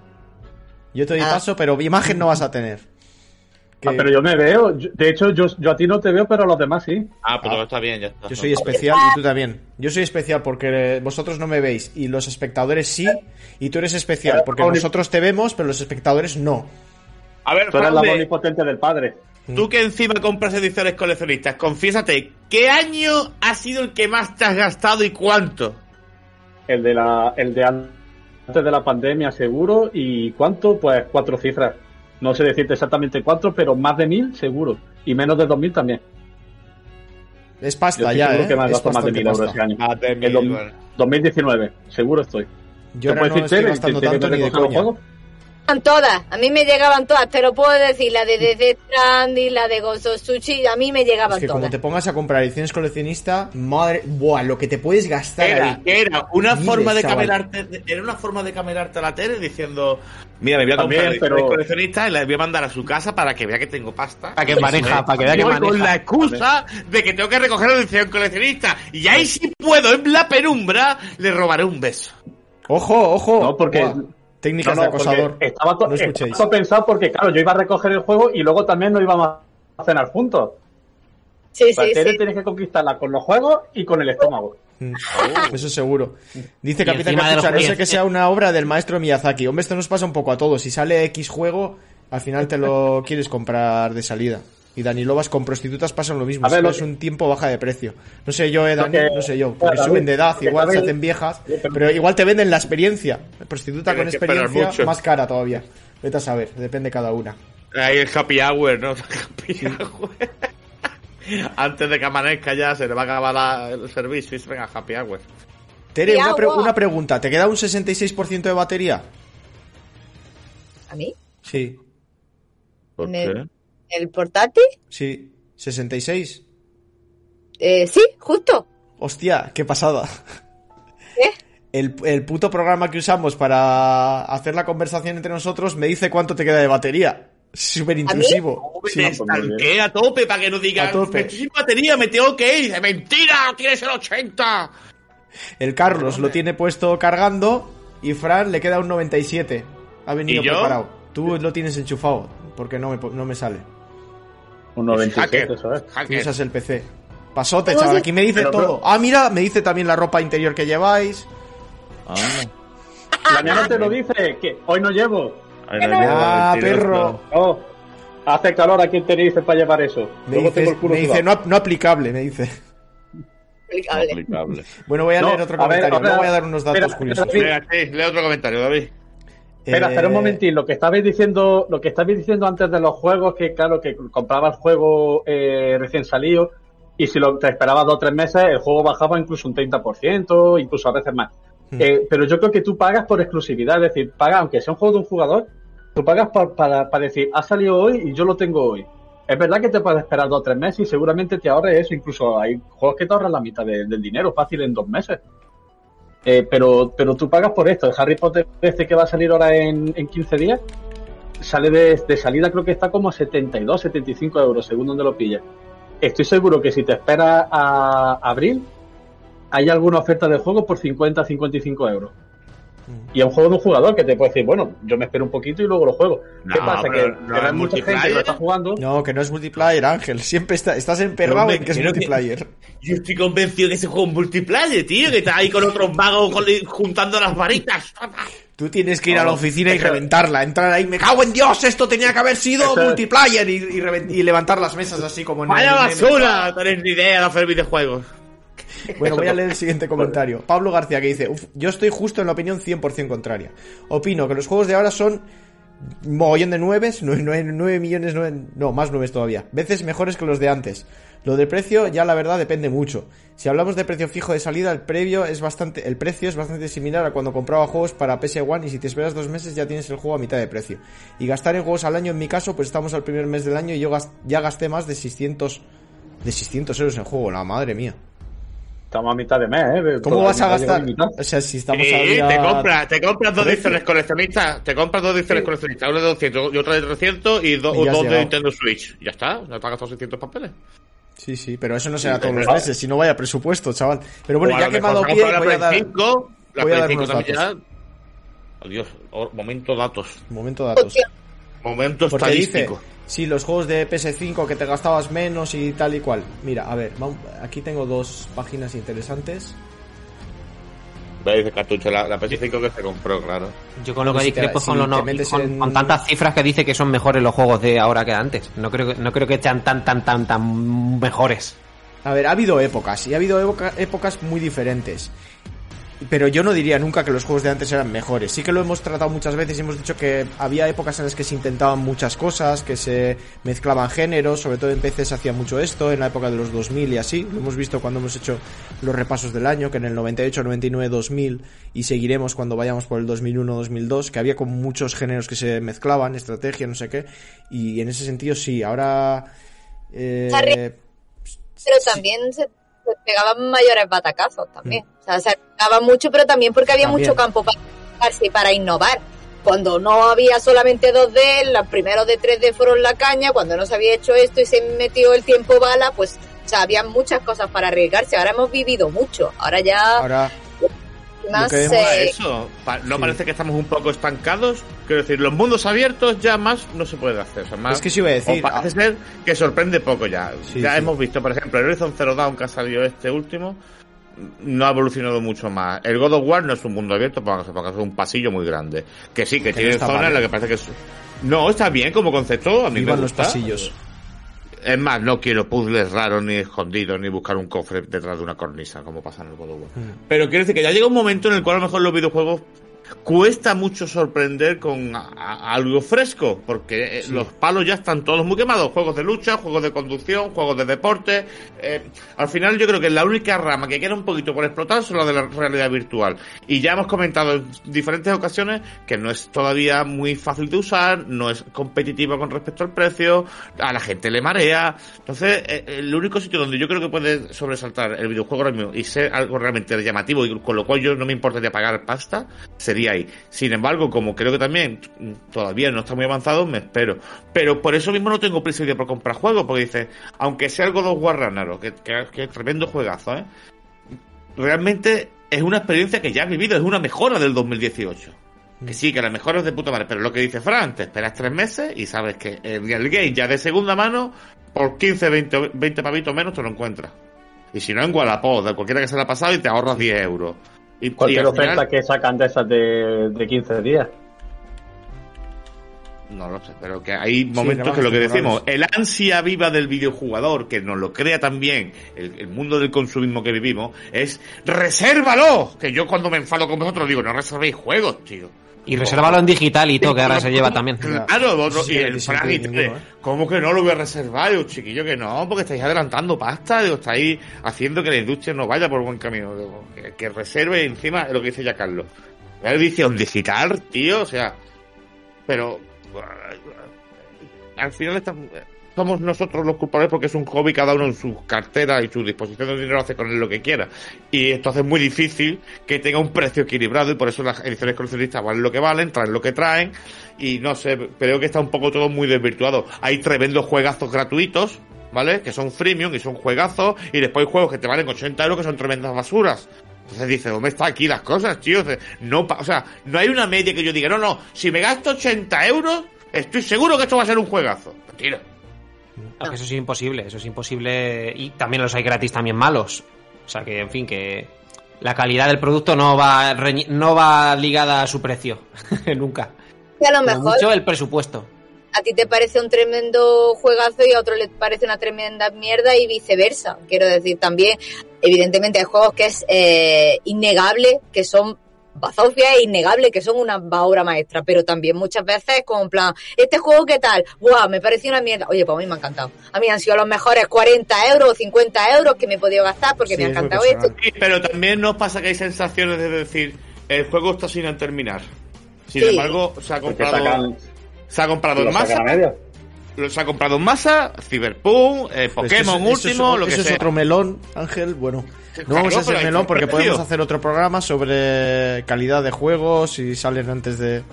Yo te doy Ah. paso, pero imagen no vas a tener. Que Ah, pero yo me veo. De hecho, yo, yo a ti no te veo, pero a los demás sí. Ah, pero está bien, ya está. Yo soy especial y tú también. Yo soy especial porque vosotros no me veis y los espectadores sí. Y tú eres especial porque nosotros te vemos, pero los espectadores no. A ver, Tú eres la omnipotente del padre. tú que encima compras ediciones coleccionistas, confiésate, ¿qué año ha sido el que más te has gastado y cuánto? El de la, el de an- antes de la pandemia, seguro. ¿Y cuánto? Pues cuatro cifras. No sé decirte exactamente cuánto, pero más de mil, seguro. Y menos de dos mil también. Es pasta ya, seguro ¿eh? que me has Es gastado más de mil euros ese año. Más de El mil, dos- bueno. 2019, seguro estoy. Yo ¿Te ahora no decir, estoy gastando tanto ni de coña. Todas, a mí me llegaban todas, te lo puedo decir, la de Death Stranding, la de Ghost of Tsushima, a mí me llegaban Es que como todas. te pongas a comprar ediciones coleccionista, madre... Buah, lo que te puedes gastar Era, ahí. era una Miles, forma de camelarte, era una forma de camelarte a la tele diciendo, mira, me voy a También, comprar ediciones pero- coleccionistas y las voy a mandar a su casa para que vea que tengo pasta. Para que maneja, para que vea que Voy con maneja. la excusa de que tengo que recoger la edición coleccionista y ahí si puedo, en la penumbra, le robaré un beso. Ojo, ojo. No, porque- Buah, Técnicas No, de no, acosador. Estaba, no escuchéis. estaba pensado porque, claro, yo iba a recoger el juego y luego también nos íbamos a cenar juntos. Sí, sí, sí. tienes que conquistarla con los juegos y con el estómago. Mm, Eso seguro. Dice Capitán Capucha, no sé que sea una obra del maestro Miyazaki. Hombre, esto nos pasa un poco a todos. Si sale X juego, al final te lo quieres comprar de salida. Y Dani Lobas con prostitutas pasan lo mismo. A ver, lo es que- un tiempo baja de precio. No sé yo, eh, Dani, que- no sé yo. Porque David, suben de edad, igual se hacen viejas. Pero- igual te venden la experiencia. Prostituta con Tienes experiencia más cara todavía. Vete a saber, depende cada una. Ahí el happy hour, ¿no? Happy hour. Antes de que amanezca ya se le va a acabar la- el servicio y se venga happy hour. Tere, una, pre- una pregunta. ¿Te queda un 66% de batería? ¿A mí? Sí, ¿Por ¿En qué? El, portátil? sí. ¿66? Eh, sí, justo. Hostia, qué pasada. ¿Qué? El, el puto programa que usamos para hacer la conversación entre nosotros me dice cuánto te queda de batería. Súper intrusivo. Sí. Me pues estanqué a tope para que no digan A tope. "Me sin batería, me tengo que ir. Dice, mentira, tienes el 80. El Carlos lo tiene puesto cargando y Fran le queda un 97. Ha venido preparado. Tú lo tienes enchufado porque no me, no me sale. Un 97, Hacker. eso es. Tú Hacker. usas el PC. Pasote, ¿Cómo chaval. Aquí me dice Pero, todo. pero- Ah, mira, me dice también la ropa interior que lleváis. La mía no te lo dice, que hoy no llevo. Ah, perro. Oh, hace calor aquí en Tenerife para llevar eso. Me Luego dice, tengo el culo me dice sudado. no, no aplicable, me dice. Explicable. Bueno, voy a No, leer otro a comentario. Luego voy a dar unos datos espera, curiosos. espera, Venga, sí, lee otro comentario, David. Espera, espera un Eh, momentín. Lo que estabais diciendo, lo que estabais diciendo antes de los juegos, que claro, que compraba el juego eh, recién salido y si lo te esperabas dos o tres meses, el juego bajaba incluso un 30%, incluso a veces más. Hmm. Eh, pero yo creo que tú pagas por exclusividad, es decir, pagas, aunque sea un juego de un jugador, tú pagas para, para decir, ha salido hoy y yo lo tengo hoy. Es verdad que te puedes esperar dos o tres meses y seguramente te ahorres eso. Incluso hay juegos que te ahorran la mitad de- del dinero fácil en dos meses. Eh, pero, pero tú pagas por esto. El Harry Potter este que va a salir ahora en, en 15 días, sale de, de salida creo que está como a 72, 75 euros, según donde lo pillas. Estoy seguro que si te esperas a abril, hay alguna oferta de juego por 50, 55 euros. Y a un juego de un jugador que te puede decir, bueno, yo me espero un poquito y luego lo juego. ¿Qué No, pasa? Que, no que es hay mucha gente que multiplayer. lo está jugando. No, que no es multiplayer, Ángel. Siempre está, estás emperrado en que es creo que- multiplayer. Yo estoy convencido que ese juego es multiplayer, tío, que estás ahí con otros magos con- juntando las varitas. Tú tienes que ir a la No, oficina y eso- reventarla, entrar ahí, me cago en Dios, esto tenía que haber sido Eso- multiplayer y, y y levantar las mesas así como en ¡Vaya el basura! No tenés ni idea de hacer videojuegos. Bueno, voy a leer el siguiente comentario. Pablo García que dice, "Uf, yo estoy justo en la opinión 100% contraria. Opino que los juegos de ahora son mogollón de nueves, nueve, nueve- millones, nueve- no, más nueves todavía, veces mejores que los de antes. Lo del precio ya la verdad depende mucho. Si hablamos de precio fijo de salida, el previo es bastante, el precio es bastante similar a cuando compraba juegos para PS1 y si te esperas dos meses ya tienes el juego a mitad de precio. Y gastar en juegos al año, en mi caso, pues estamos al primer mes del año y yo gas- ya gasté más de 600, de 600 euros en juego, la madre mía. Estamos a mitad de mes, ¿eh? ¿Cómo vas a gastar? O sea, si estamos Sí, a día- te compras, te compras dos ediciones coleccionistas, te compras dos ediciones coleccionistas, una de 200 y otra de 300 y, do- Y dos de. Nintendo Switch. Ya está, no te has gastado 600 papeles. Sí, sí, pero eso no será todos pero- los meses, si no vaya presupuesto, chaval. Pero bueno, ya lo que me ha dado pie, voy a la dar Play 5, la voy a dar 5 unos también datos. ya. Adiós, oh, momento datos. momento datos. Momento Porque dice, sí, los juegos de PS5 que te gastabas menos y tal y cual. Mira, a ver, aquí tengo dos páginas interesantes. Veis el cartucho, la, la PS5 que se compró, claro. Yo con lo que Pues si discrepo con, si lo te no- metes con, en- con tantas cifras que dice que son mejores los juegos de ahora que antes. No creo que, no creo que sean tan, tan, tan, tan mejores. A ver, ha habido épocas, y ha habido época- épocas muy diferentes. Pero yo no diría nunca que los juegos de antes eran mejores. Sí que lo hemos tratado muchas veces y hemos dicho que había épocas en las que se intentaban muchas cosas, que se mezclaban géneros, sobre todo en PC se hacía mucho esto, en la época de los 2000 y así. Lo hemos visto cuando hemos hecho los repasos del año, que en el 98, 99, 2000 y seguiremos cuando vayamos por el 2001, 2002, que había como muchos géneros que se mezclaban, estrategia, no sé qué. Y en ese sentido sí, ahora... eh. Pero también se pegaban mayores batacazos también. O sea, se pegaba mucho, pero también porque había También. mucho campo para para innovar. Cuando no había solamente 2D, los primeros de 3D fueron la caña, cuando no se había hecho esto y se metió el tiempo bala, pues o sea, había muchas cosas para arriesgarse. Ahora hemos vivido mucho. Ahora ya ahora más eh, Eso, pa- ¿no sí. parece que estamos un poco estancados? Quiero decir, los mundos abiertos ya más no se puede hacer. o sea, más, Es que sí iba a decir, o parece ser que sorprende poco ya. Sí, ya sí. hemos visto, por ejemplo, el Horizon Zero Dawn que ha salido este último, no ha evolucionado mucho más. El God of War no es un mundo abierto, porque porque es un pasillo muy grande. Que sí, que, Que tiene no zonas en las ¿eh? que parece que es... No, está bien como concepto, a mí me vivan los pasillos. Es más, no quiero puzzles raros ni escondidos ni buscar un cofre detrás de una cornisa como pasa en el God of War. Mm. Pero quiero decir que ya llega un momento en el cual a lo mejor los videojuegos cuesta mucho sorprender con a- a- algo fresco, porque eh, los palos ya están todos muy quemados. Juegos de lucha, juegos de conducción, juegos de deporte. eh, al final yo creo que la única rama que queda un poquito por explotar son la de la realidad virtual. Y ya hemos comentado en diferentes ocasiones que no es todavía muy fácil de usar, no es competitiva con respecto al precio, a la gente le marea. Entonces, eh, el único sitio donde yo creo que puede sobresaltar el videojuego ahora mismo y ser algo realmente llamativo y con lo cual yo no me importaría pagar pasta, sería ahí. Sin embargo, como creo que también mm, todavía no está muy avanzado, me espero. Pero por eso mismo no tengo prisa de por comprar juegos, porque dice, aunque sea algo de War Ragnarok, que, que, tremendo juegazo, ¿eh? Realmente es una experiencia que ya has vivido, es una mejora del 2018. Que sí, que la mejora es de puta madre, pero lo que dice Fran, te esperas tres meses y sabes que el, el game ya de segunda mano, por 15, 20, o 20 pavitos menos te lo encuentras. Y si no, en de cualquiera que se la ha pasado y te ahorras 10 euros. Y, y Cualquier final- oferta que sacan de esas de, de 15 días. No lo sé, pero que hay momentos que lo que decimos, el ansia viva del videojugador, que nos lo crea también el, el mundo del consumismo que vivimos, es resérvalo. Que yo cuando me enfado con vosotros digo, no reservéis juegos, tío. Y resérvalo en digital y todo, que ahora se lleva también. Claro, vosotros, Sí, y el sí, Fran sí, y ninguno, ¿eh? ¿cómo que no lo voy a reservar? Digo, chiquillo, que no, porque estáis adelantando pasta, digo, estáis haciendo que la industria no vaya por buen camino, digo, que, que reserve encima lo que dice ya Carlos. La edición digital, tío, o sea, pero al final estamos- somos nosotros los culpables porque es un hobby, cada uno en su cartera y su disposición de dinero hace con él lo que quiera. Y entonces es muy difícil que tenga un precio equilibrado y por eso las ediciones coleccionistas valen lo que valen, traen lo que traen y no sé, creo que está un poco todo muy desvirtuado. Hay tremendos juegazos gratuitos, ¿vale? Que son freemium y son juegazos y después hay juegos que te valen 80 euros que son tremendas basuras. Entonces dice, ¿dónde está aquí las cosas, tío? No, o sea, no hay una media que yo diga, no, no, si me gasto 80 euros, estoy seguro que esto va a ser un juegazo. Mentira. Eso es imposible, eso es imposible. Y también los hay gratis también malos. O sea que, en fin, que la calidad del producto no va, no va ligada a su precio. Nunca. Y a lo mejor. Mucho el presupuesto. A ti te parece un tremendo juegazo y a otro le parece una tremenda mierda y viceversa. Quiero decir, también, evidentemente, hay juegos que es eh, innegable, que son bazofia es innegable que son una obra maestra, pero también muchas veces como en plan, este juego qué tal, wow, me pareció una mierda, oye, pues a mí me ha encantado, a mí han sido los mejores 40 euros o 50 euros que me he podido gastar porque me ha encantado esto. pero también nos pasa que hay sensaciones de decir, el juego está sin terminar, sin embargo, se ha comprado, se ha comprado en masa. Se ha comprado en masa, Cyberpunk, eh, Pokémon último, lo que eso es otro melón, Ángel, bueno. No vamos a hacer melón porque podemos hacer otro programa sobre calidad de juegos y salen antes de.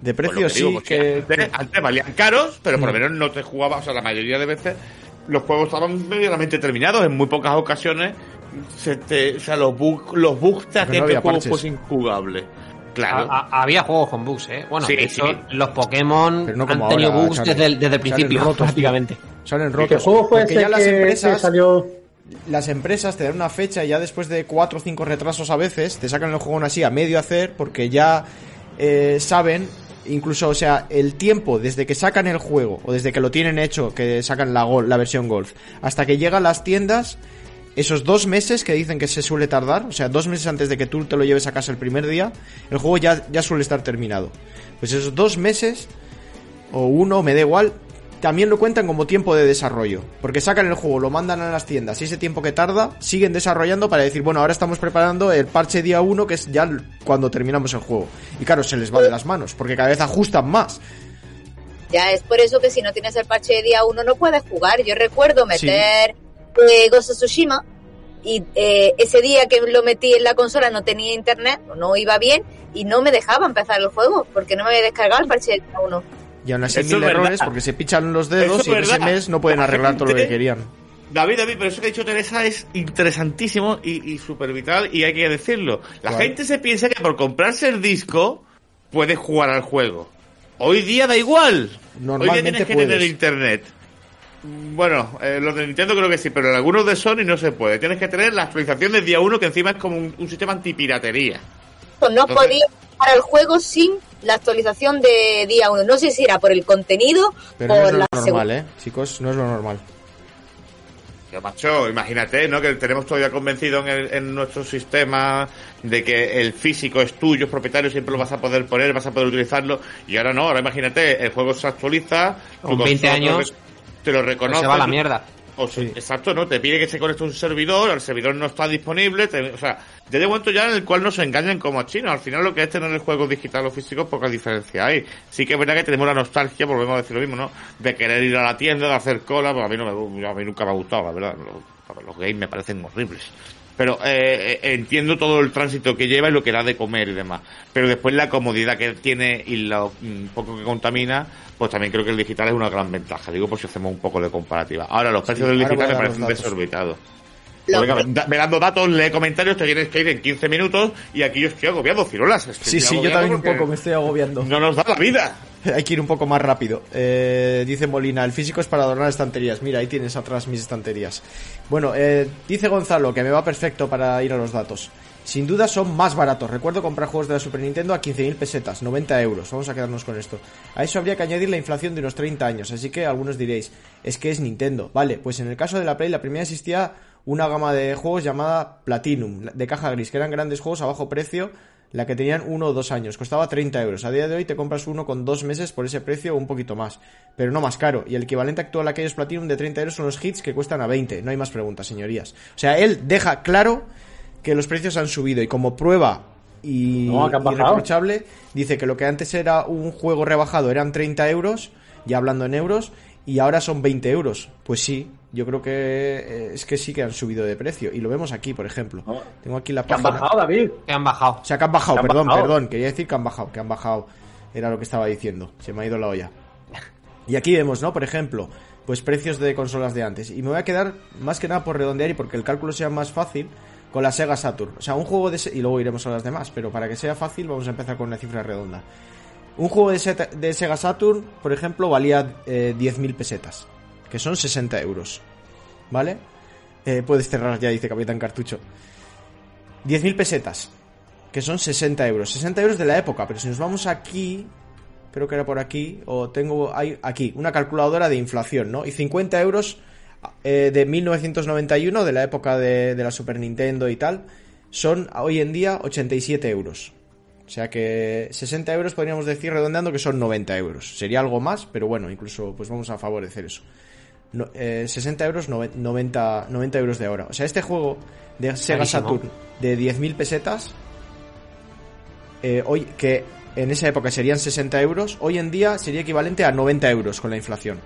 De precio, sí. Que, antes, valían caros, pero por lo mm. menos no te jugaba. O sea, la mayoría de veces los juegos estaban medianamente terminados. En muy pocas ocasiones, se te, o sea, los bugs, los bugs te hacían que el juego fuese injugable. Claro. había juegos con bugs, ¿eh? Bueno, de hecho, los Pokémon han tenido bugs desde, el, desde el principio, prácticamente. Salen rotos. ¿Qué juego fue porque ya las empresas salió las empresas te dan una fecha y ya después de 4 o 5 retrasos a veces te sacan el juego así a medio hacer porque ya eh, saben incluso o sea el tiempo desde que sacan el juego o desde que lo tienen hecho que sacan la, la versión golf hasta que llega a las tiendas esos dos meses que dicen que se suele tardar, o sea, dos meses antes de que tú te lo lleves a casa el primer día, el juego ya, ya suele estar terminado. Pues esos dos meses, o uno, me da igual, también lo cuentan como tiempo de desarrollo. Porque sacan el juego, lo mandan a las tiendas y ese tiempo que tarda, siguen desarrollando para decir, bueno, ahora estamos preparando el parche día 1, que es ya cuando terminamos el juego. Y claro, se les va de las manos, porque cada vez ajustan más. Ya es por eso que si no tienes el parche de día 1 no puedes jugar. Yo recuerdo meter eh, Ghost of Tsushima y eh, ese día que lo metí en la consola no tenía internet, no iba bien y no me dejaba empezar el juego porque no me había descargado el parche de día 1. Y aún así mil errores porque se pichan los dedos y en ese mes no pueden arreglar todo lo que querían. David, David, pero eso que ha dicho Teresa es interesantísimo y, y súper vital y hay que decirlo. La gente se piensa que por comprarse el disco puede jugar al juego. Hoy día da igual. Hoy día tienes que tener internet. Bueno, eh, los de Nintendo creo que sí, pero en algunos de Sony no se puede. Tienes que tener la actualización del día 1 que encima es como un, sistema antipiratería. Pues no podía jugar el juego sin la actualización de día 1. No sé si era por el contenido Pero o no es lo normal, ¿eh? Chicos, no es lo normal. Yo, macho, imagínate, ¿no? Que tenemos todavía convencido en, en, nuestro sistema de que el físico es tuyo, es propietario, siempre lo vas a poder poner, vas a poder utilizarlo. Y ahora no, ahora imagínate, el juego se actualiza. Con 20 años. Te lo reconoce. Se va la mierda. O Exacto, ¿no? Te pide que se conecte un servidor, el servidor no está disponible, o sea, ya de momento ya en el cual nos engañan como a China. Al final lo que es tener el juego digital o físico, poca diferencia hay. Sí que es verdad que tenemos la nostalgia, volvemos a decir lo mismo, ¿no? De querer ir a la tienda, de hacer cola, pues a mí, no me, a mí nunca me ha gustado, la verdad. Los, los games me parecen horribles. Pero eh, eh, entiendo todo el tránsito que lleva y lo que da de comer y demás. Pero después la comodidad que tiene y lo mm, poco que contamina, pues también creo que el digital es una gran ventaja. Digo, por si hacemos un poco de comparativa. Ahora, los precios del digital me parecen desorbitados. Me dando datos, lee comentarios, te tienes que ir en 15 minutos y aquí yo estoy agobiado, Cirolas. sí, sí, yo también un poco me estoy agobiando. No nos da la vida. Hay que ir un poco más rápido. Eh, dice Molina, el físico es para adornar estanterías. Mira, ahí tienes atrás mis estanterías. Bueno, eh, dice Gonzalo que me va perfecto para ir a los datos. Sin duda son más baratos. Recuerdo comprar juegos de la Super Nintendo a 15.000 pesetas, 90 euros. Vamos a quedarnos con esto. A eso habría que añadir la inflación de unos 30 años. Así que algunos diréis, es que es Nintendo. Vale, pues en el caso de la Play, la primera existía una gama de juegos llamada Platinum, de caja gris, que eran grandes juegos a bajo precio, la que tenían uno o dos años. Costaba 30 euros. A día de hoy te compras uno con dos meses por ese precio o un poquito más, pero no más caro. Y el equivalente actual a aquellos Platinum de 30 euros son los hits que cuestan a 20. No hay más preguntas, señorías. O sea, él deja claro que los precios han subido y como prueba y, irreprochable, dice que lo que antes era un juego rebajado eran 30 euros, ya hablando en euros, y ahora son 20 euros. Pues sí, yo creo que eh, es que sí que han subido de precio. Y lo vemos aquí, por ejemplo. Tengo aquí la página. Que han bajado, David. Que han bajado. O sea, que han bajado, perdón, perdón. Quería decir que han bajado, que han bajado. Era lo que estaba diciendo. Se me ha ido la olla. Y aquí vemos, ¿no? Por ejemplo, pues precios de consolas de antes. Y me voy a quedar más que nada por redondear y porque el cálculo sea más fácil. con la Sega Saturn. O sea, un juego de... Y luego iremos a las demás, pero para que sea fácil vamos a empezar con una cifra redonda. Un juego de, Se- de Sega Saturn, por ejemplo, valía eh, 10.000 pesetas, que son 60 euros. ¿Vale? Eh, puedes cerrar ya, dice Capitán Cartucho. 10.000 pesetas, que son 60 euros. 60 euros de la época, pero si nos vamos aquí, creo que era por aquí, o tengo hay aquí, una calculadora de inflación, ¿no? Y 50 euros eh, de 1991, de la época de, de la Super Nintendo y tal, son hoy en día 87 euros. O sea que 60 euros podríamos decir redondeando que son 90 euros. Sería algo más, pero bueno, incluso pues vamos a favorecer eso. No- eh, 60 euros, nove- 90, 90 euros de ahora. O sea, este juego de Sega Carísimo. Saturn de 10.000 pesetas, eh, hoy, que en esa época serían 60 euros, hoy en día sería equivalente a 90 euros con la inflación.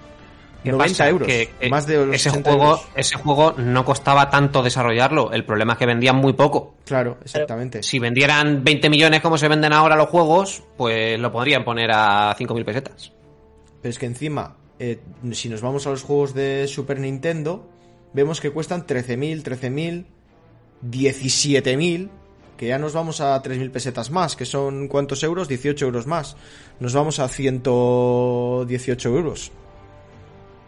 ¿Qué 90 pasa? euros. Que- que más de los ese 60 juego, euros. ese juego no costaba tanto desarrollarlo. El problema es que vendían muy poco. Claro, exactamente. Si vendieran 20 millones como se venden ahora los juegos, pues lo podrían poner a 5.000 pesetas. Pero es que encima, eh, si nos vamos a los juegos de Super Nintendo, vemos que cuestan 13.000, 13.000, 17.000, que ya nos vamos a 3.000 pesetas más, que son ¿cuántos euros? 18 euros más. Nos vamos a 118 euros.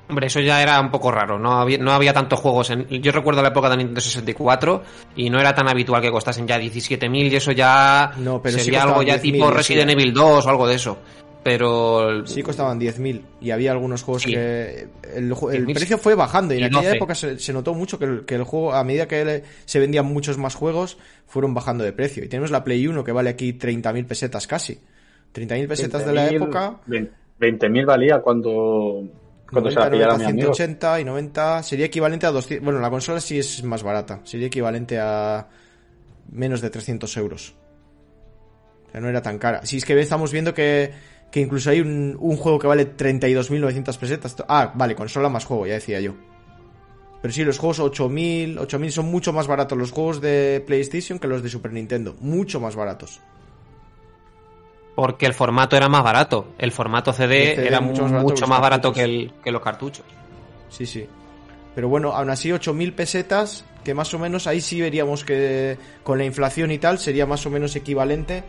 Hombre, eso ya era un poco raro. No había, no había tantos juegos. En, yo recuerdo la época de Nintendo 64 y no era tan habitual que costasen ya 17.000 y eso ya No, pero sí sería algo ya 10.000, tipo sí. Resident Evil 2 o algo de eso. Pero Sí costaban 10.000 y había algunos juegos Sí. que el, el 10.000 precio fue bajando y en y aquella 12. época se, se notó mucho que el, que el juego, a medida que le- se vendían muchos más juegos, fueron bajando de precio. Y tenemos la Play 1 que vale aquí 30.000 pesetas casi. 30.000 pesetas de la 20.000, época, 20.000 valía cuando, cuando se 90, la pillara 90, mi amigo. 180 y 90 sería equivalente a 200. Bueno, la consola sí es más barata, sería equivalente a menos de 300 euros. O sea, no era tan cara. Si es que estamos viendo que, que incluso hay un, un juego que vale 32.900 pesetas. Ah, vale, consola más juego, ya decía yo. Pero sí, los juegos 8.000, 8.000 son mucho más baratos los juegos de PlayStation que los de Super Nintendo. Mucho más baratos. porque el formato era más barato. El formato CD, El CD era mucho mucho, más barato que los más barato que, el- que los cartuchos. Sí, sí. Pero bueno, aún así 8.000 pesetas, que más o menos ahí sí veríamos que con la inflación y tal sería más o menos equivalente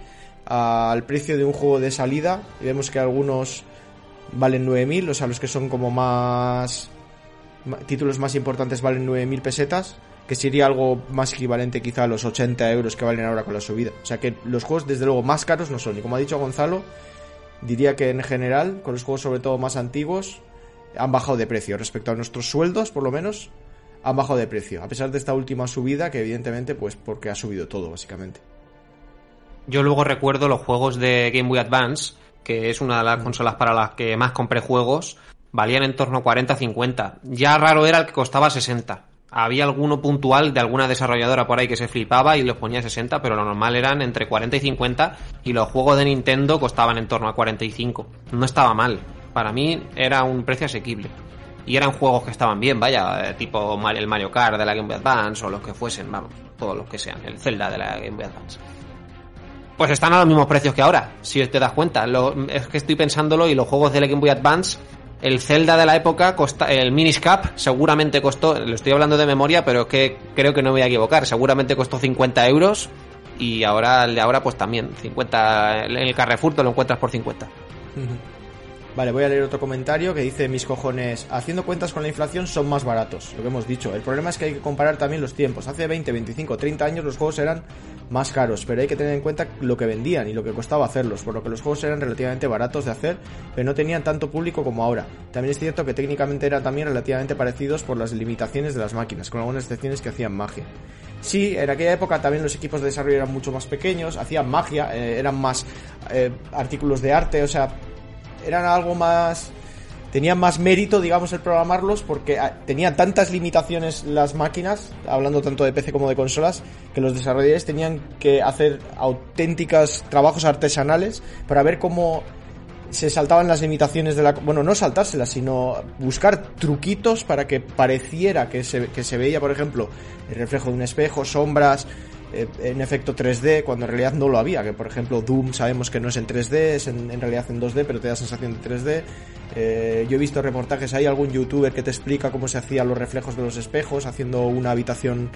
al precio de un juego de salida. Y vemos que algunos valen 9.000, o sea, los que son como más... títulos más importantes valen 9.000 pesetas, que sería algo más equivalente quizá a los 80 euros que valen ahora con la subida. O sea que los juegos desde luego más caros no son. Y como ha dicho Gonzalo, diría que en general, con los juegos sobre todo más antiguos, han bajado de precio. Respecto a nuestros sueldos, por lo menos, han bajado de precio. A pesar de esta última subida, que evidentemente, pues porque ha subido todo, básicamente. Yo luego recuerdo los juegos de Game Boy Advance, que es una de las consolas para las que más compré juegos, valían en torno a 40-50. Ya raro era el que costaba 60. Había alguno puntual de alguna desarrolladora por ahí que se flipaba y los ponía a 60, pero lo normal eran entre 40 y 50 y los juegos de Nintendo costaban en torno a 45. No estaba mal. Para mí era un precio asequible. Y eran juegos que estaban bien, vaya, eh, tipo el Mario Kart de la Game Boy Advance o los que fuesen, vamos, todos los que sean, el Zelda de la Game Boy Advance. Pues están a los mismos precios que ahora, si te das cuenta. Lo- es que estoy pensándolo y los juegos de Game Boy Advance, el Zelda de la época, costa, el Minish Cap seguramente costó, lo estoy hablando de memoria, pero es que creo que no me voy a equivocar, seguramente costó 50 euros y ahora el de ahora pues también, 50, en el Carrefour te lo encuentras por 50. Vale, voy a leer otro comentario que dice mis cojones, haciendo cuentas con la inflación son más baratos, lo que hemos dicho. El problema es que hay que comparar también los tiempos. Hace 20, 25, 30 años los juegos eran más caros, pero hay que tener en cuenta lo que vendían y lo que costaba hacerlos, por lo que los juegos eran relativamente baratos de hacer, pero no tenían tanto público como ahora. También es cierto que técnicamente eran también relativamente parecidos por las limitaciones de las máquinas, con algunas excepciones que hacían magia. Sí, en aquella época también los equipos de desarrollo eran mucho más pequeños, hacían magia, eh, eran más eh, artículos de arte, o sea, eran algo más tenían más mérito, digamos, el programarlos porque ah, tenían tantas limitaciones las máquinas, hablando tanto de PC como de consolas, que los desarrolladores tenían que hacer auténticos trabajos artesanales para ver cómo se saltaban las limitaciones de la... Bueno, no saltárselas, sino buscar truquitos para que pareciera que se, que se veía, por ejemplo, el reflejo de un espejo, sombras, en efecto 3D, cuando en realidad no lo había, que por ejemplo Doom sabemos que no es en 3D, es en, en realidad en 2D, pero te da sensación de 3D. Eh, yo he visto reportajes, hay algún youtuber que te explica cómo se hacían los reflejos de los espejos, haciendo una habitación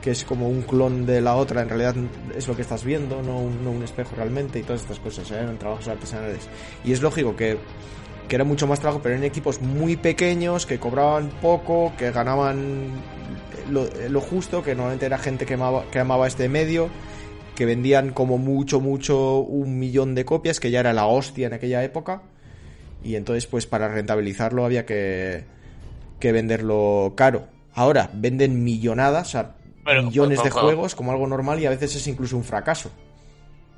que es como un clon de la otra, en realidad es lo que estás viendo, no un, no un espejo realmente, y todas estas cosas, ¿eh? trabajos artesanales. Y es lógico que, que era mucho más trabajo, pero en equipos muy pequeños, que cobraban poco, que ganaban lo, lo justo, que normalmente era gente que amaba, que amaba este medio, que vendían como mucho, mucho un millón de copias, que ya era la hostia en aquella época. Y entonces, pues para rentabilizarlo había que, que venderlo caro. Ahora, venden millonadas, o sea, millones pues, de juegos como algo normal y a veces es incluso un fracaso.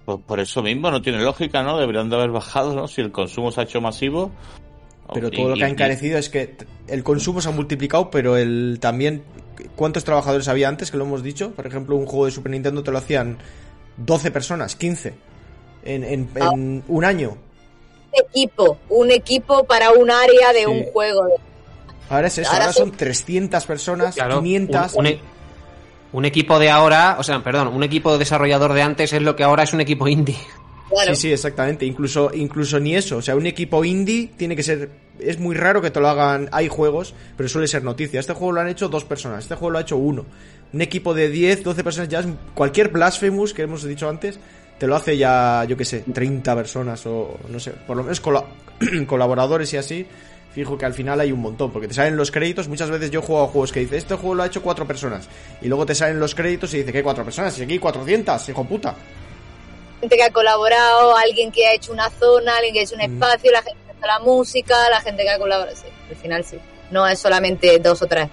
Pues por eso mismo no tiene lógica, ¿no? Deberían de haber bajado, ¿no? Si el consumo se ha hecho masivo. Pero Y- todo lo que ha encarecido es que el consumo se ha multiplicado, pero el también cuántos trabajadores había antes, que lo hemos dicho. Por ejemplo, un juego de Super Nintendo te lo hacían 12 personas, 15 en, en- en un año. equipo, un equipo para un área de Sí. un juego. Ahora es eso, Ahora ahora son- son 300 personas, Claro, 500. Un, un e- un equipo de ahora, o sea, perdón, un equipo desarrollador de antes es lo que ahora es un equipo indie. Sí, sí, exactamente. Incluso, incluso ni eso. O sea, un equipo indie tiene que ser. Es muy raro que te lo hagan. Hay juegos, pero suele ser noticia. Este juego lo han hecho dos personas. Este juego lo ha hecho uno. Un equipo de 10, 12 personas ya es. Cualquier Blasphemous que hemos dicho antes. Te lo hace ya, yo qué sé, 30 personas o no sé, por lo menos cola- colaboradores y así. Fijo que al final hay un montón, porque te salen los créditos. Muchas veces yo juego a juegos que dice, este juego lo ha hecho cuatro personas. Y luego te salen los créditos y dice, ¿qué cuatro personas? Y aquí 400, hijo puta. Gente que ha colaborado, alguien que ha hecho una zona, alguien que ha hecho un Mm. espacio, la gente que hace la música, la gente que ha colaborado. Sí, al final sí. No es solamente dos o tres.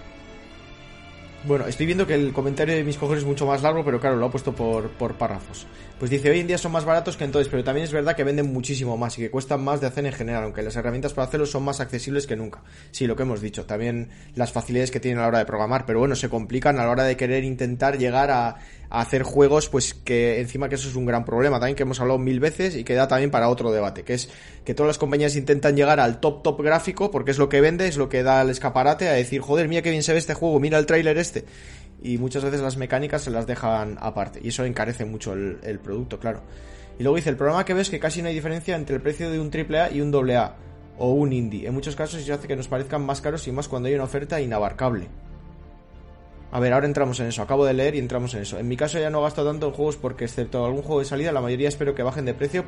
Bueno, estoy viendo que el comentario de mis cojones es mucho más largo, pero claro, lo ha puesto por, por párrafos. Pues dice, hoy en día son más baratos que entonces, pero también es verdad que venden muchísimo más y que cuestan más de hacer en general, aunque las herramientas para hacerlo son más accesibles que nunca. Sí, lo que hemos dicho, también las facilidades que tienen a la hora de programar, pero bueno, se complican a la hora de querer intentar llegar a, a hacer juegos, pues que encima que eso es un gran problema también que hemos hablado mil veces y que da también para otro debate, que es que todas las compañías intentan llegar al top top gráfico porque es lo que vende, es lo que da el escaparate a decir, joder, mira qué bien se ve este juego, mira el tráiler este. Y muchas veces las mecánicas se las dejan aparte y eso encarece mucho el, producto, claro. Y luego dice, el problema que ves es que casi no hay diferencia entre el precio de un AAA y un AA o un indie. En muchos casos eso hace que nos parezcan más caros y más cuando hay una oferta inabarcable. A ver, ahora entramos en eso. Acabo de leer y entramos en eso. En mi caso ya no gasto tanto en juegos porque, excepto algún juego de salida, la mayoría espero que bajen de precio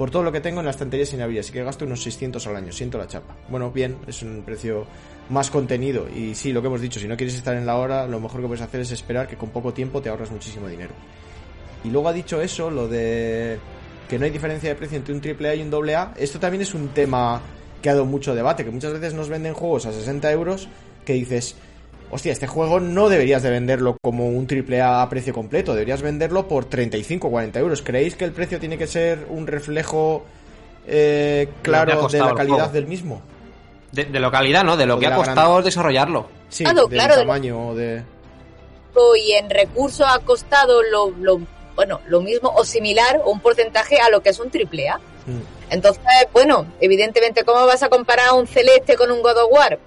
por todo lo que tengo en la estantería sin abrir. Así que gasto unos 600 al año. Siento la chapa. Bueno, bien, es un precio más contenido. Y sí, lo que hemos dicho, si no quieres estar en la hora, lo mejor que puedes hacer es esperar que con poco tiempo te ahorras muchísimo dinero. Y luego ha dicho eso, lo de que no hay diferencia de precio entre un AAA y un AA. Esto también es un tema que ha dado mucho debate, que muchas veces nos venden juegos a 60 euros que dices, hostia, este juego no deberías de venderlo como un AAA a precio completo, deberías venderlo por 35 o 40 euros. ¿Creéis que el precio tiene que ser un reflejo eh, claro de la calidad del mismo? De, de localidad, ¿no? De lo O que de ha la costado desarrollarlo. Sí, Claro, del claro, tamaño de... Y en recursos ha costado lo, lo, bueno, lo mismo o similar o un porcentaje a lo que es un AAA. Mm. Entonces, bueno, evidentemente, ¿cómo vas a comparar un Celeste con un God of War?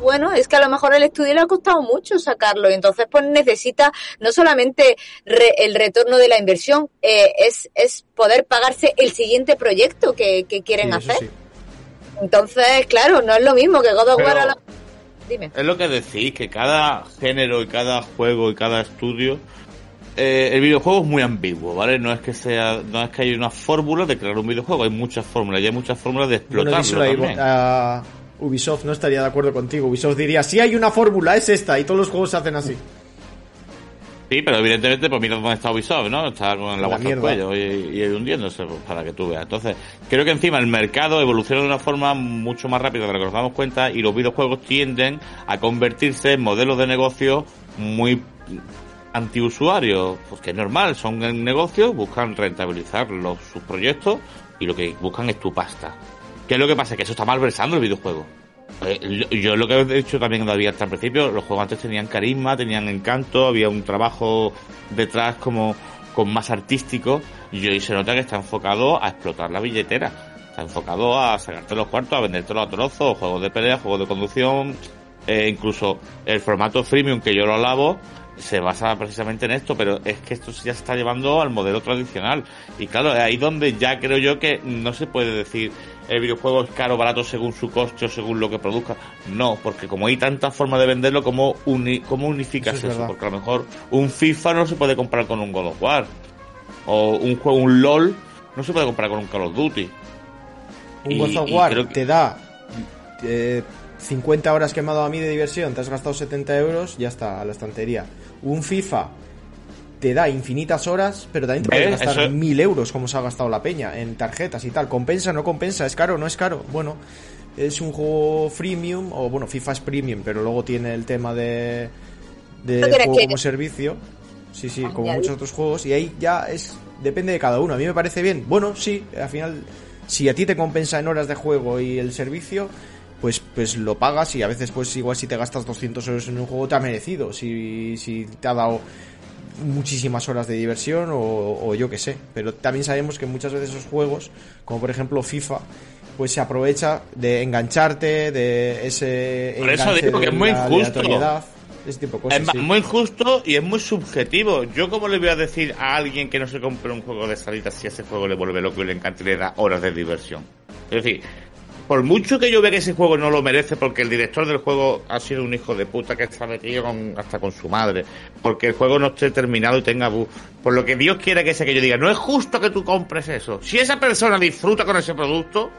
Bueno, es que a lo mejor el estudio le ha costado mucho sacarlo y entonces pues necesita no solamente re- el retorno de la inversión, eh, es, es poder pagarse el siguiente proyecto que, que quieren Sí, hacer. sí. Entonces, claro, no es lo mismo que God of War a la... Dime. Es lo que decís, que cada género y cada juego y cada estudio, eh, el videojuego es muy ambiguo, ¿vale? No es que sea, no es que haya una fórmula de crear un videojuego, hay muchas fórmulas, y hay muchas fórmulas de Bueno, explotarlo ahí, también. a Ubisoft no estaría de acuerdo contigo. Ubisoft diría, si hay una fórmula, es esta, y todos los juegos se hacen así. Sí, pero evidentemente, pues mira dónde está Ubisoft, ¿no? Está con el La agua mierda. cuello y, y hundiéndose, pues, para que tú veas. Entonces, creo que encima el mercado evoluciona de una forma mucho más rápida de lo que nos damos cuenta y los videojuegos tienden a convertirse en modelos de negocio muy antiusuarios, pues que es normal, son negocios, buscan rentabilizar los, sus proyectos y lo que buscan es tu pasta. ¿Qué es lo que pasa? Que eso está malversando el videojuego. Eh, yo, lo que he dicho también David hasta el principio, los juegos antes tenían carisma, tenían encanto, había un trabajo detrás como con más artístico y hoy se nota que está enfocado a explotar la billetera. Está enfocado a sacarte los cuartos, a vendértelo a trozos, juegos de pelea, juegos de conducción, eh, incluso el formato freemium que yo lo alabo se basa precisamente en esto, pero es que esto ya se está llevando al modelo tradicional. Y claro, ahí donde ya creo yo que no se puede decir el videojuego es caro o barato según su coste o según lo que produzca. No, porque como hay tantas formas de venderlo, como, uni, unificas Eso es. Porque a lo mejor un FIFA no se puede comprar con un God of War. O un juego, un LOL, no se puede comprar con un Call of Duty. Un Y- God of War que- te da eh, 50 horas que me ha dado a mí de diversión, te has gastado 70 euros, ya está, a la estantería. Un FIFA te da infinitas horas, pero también te puedes ¿Ves? gastar Eso- mil euros como se ha gastado la peña en tarjetas y tal. ¿Compensa no compensa? ¿Es caro no es caro? Bueno, es un juego freemium, o bueno, FIFA es premium, pero luego tiene el tema de, de No juego que- como servicio. Sí, sí, como Añadir. muchos otros juegos. Y ahí ya es depende de cada uno. A mí me parece bien. Bueno, sí, al final, si a ti te compensa en horas de juego y el servicio, pues, pues lo pagas y a veces pues igual si te gastas 200 euros en un juego te ha merecido. Si, si te ha dado muchísimas horas de diversión o, o yo qué sé. Pero también sabemos que muchas veces esos juegos, como por ejemplo FIFA, pues se aprovecha de engancharte, de ese Por eso digo que es muy injusto. ese tipo de cosas. Es sí. muy injusto y es muy subjetivo. Yo como le voy a decir a alguien que no se compre un juego de salida si ese juego le vuelve loco y le encanta y le da horas de diversión. Es decir, por mucho que yo vea que ese juego no lo merece porque el director del juego ha sido un hijo de puta que está metido con- hasta con su madre, porque el juego no esté terminado y tenga bu por lo que Dios quiera que sea que yo diga, no es justo que tú compres eso. Si esa persona disfruta con ese producto,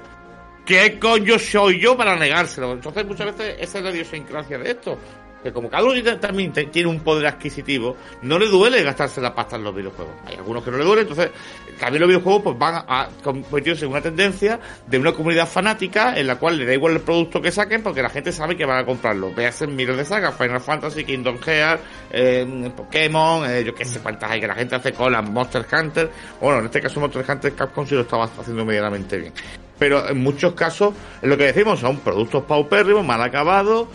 ¿qué coño soy yo para negárselo? Entonces muchas veces esa es la idiosincrasia de esto. Que como cada uno también tiene un poder adquisitivo, no le duele gastarse la pasta en los videojuegos. Hay algunos que no le duele, entonces también los videojuegos pues van a convertirse en una tendencia de una comunidad fanática en la cual le da igual el producto que saquen porque la gente sabe que van a comprarlo. Veas en miles de sagas, Final Fantasy, Kingdom Hearts, eh, Pokémon, eh, yo qué sé cuántas hay que la gente hace cola, Monster Hunter. Bueno, en este caso Monster Hunter Capcom sí lo estaba haciendo medianamente bien. Pero en muchos casos, lo que decimos son productos paupérrimos, mal acabados,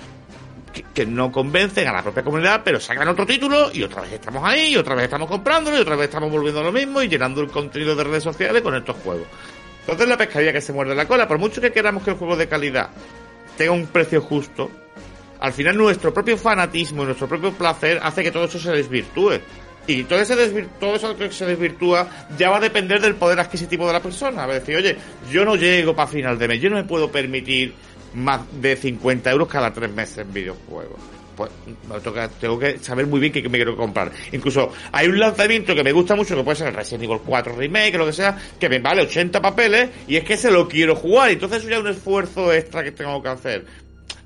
que, no convencen a la propia comunidad, pero sacan otro título y otra vez estamos ahí, y otra vez estamos comprándolo, y otra vez estamos volviendo a lo mismo y llenando el contenido de redes sociales con estos juegos. Entonces la pescadilla que se muerde la cola, por mucho que queramos que el juego de calidad tenga un precio justo, al final nuestro propio fanatismo y nuestro propio placer hace que todo eso se desvirtúe. Y todo, ese todo eso que se desvirtúa ya va a depender del poder adquisitivo de la persona. Va a decir, oye, yo no llego para final de mes, yo no me puedo permitir más de 50 euros cada tres meses en videojuegos. Pues me toca- tengo que saber muy bien qué me quiero comprar. Incluso hay un lanzamiento que me gusta mucho, que puede ser el Resident Evil 4 Remake, lo que sea, que me vale 80 papeles y es que se lo quiero jugar. Entonces eso ya es un esfuerzo extra que tengo que hacer.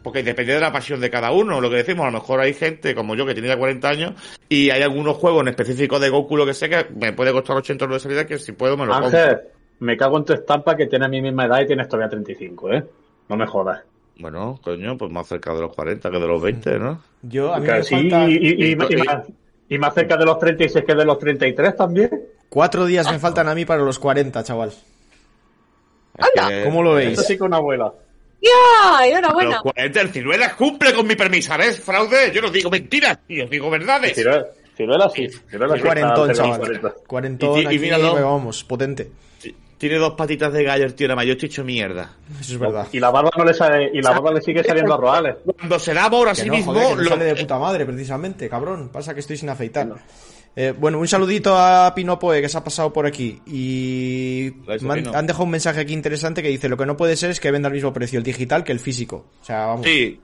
Porque depende de la pasión de cada uno, lo que decimos, a lo mejor hay gente como yo que tiene ya 40 años y hay algunos juegos en específico de Goku, lo que sé, que me puede costar 80 euros de salida que si puedo me lo compro. Ángel, me cago en tu estampa que tiene mi misma edad y tienes todavía 35, ¿eh? No me jodas. Bueno, coño, pues más cerca de los 40 que de los 20, ¿no? Yo, a mí me sí, falta y, y- y- y- y más, y más cerca de los 36 que de los 33 también. cuatro días me faltan a mí para los 40, chaval. Anda. ¿Cómo lo veis? Eso sí que una abuela. ¡Ya! ¡Enhorabuena! los 40 el ciruelas cumple con mi permiso, ¿ves? Fraude, yo no digo mentiras, yo digo verdades. Ciruela, Ciruela sí. Ciruela sí Cuarentón, chaval. 40. Cuarentón, y aquí, míralo. vamos, potente. Tiene dos patitas de gallo, el tío, la mayor chicho mierda. Eso es verdad. Y la barba no le sale, y la barba le sigue saliendo a Roales. Cuando se da amor a sí no, mismo, joder, que no lo- sale de puta madre, precisamente, cabrón. Pasa que estoy sin afeitar. Eh, bueno, un saludito a Pinopoe que se ha pasado por aquí. Y han, dejado un mensaje aquí interesante que dice: Lo que no puede ser es que venda al mismo precio el digital que el físico. O sea, vamos. Sí.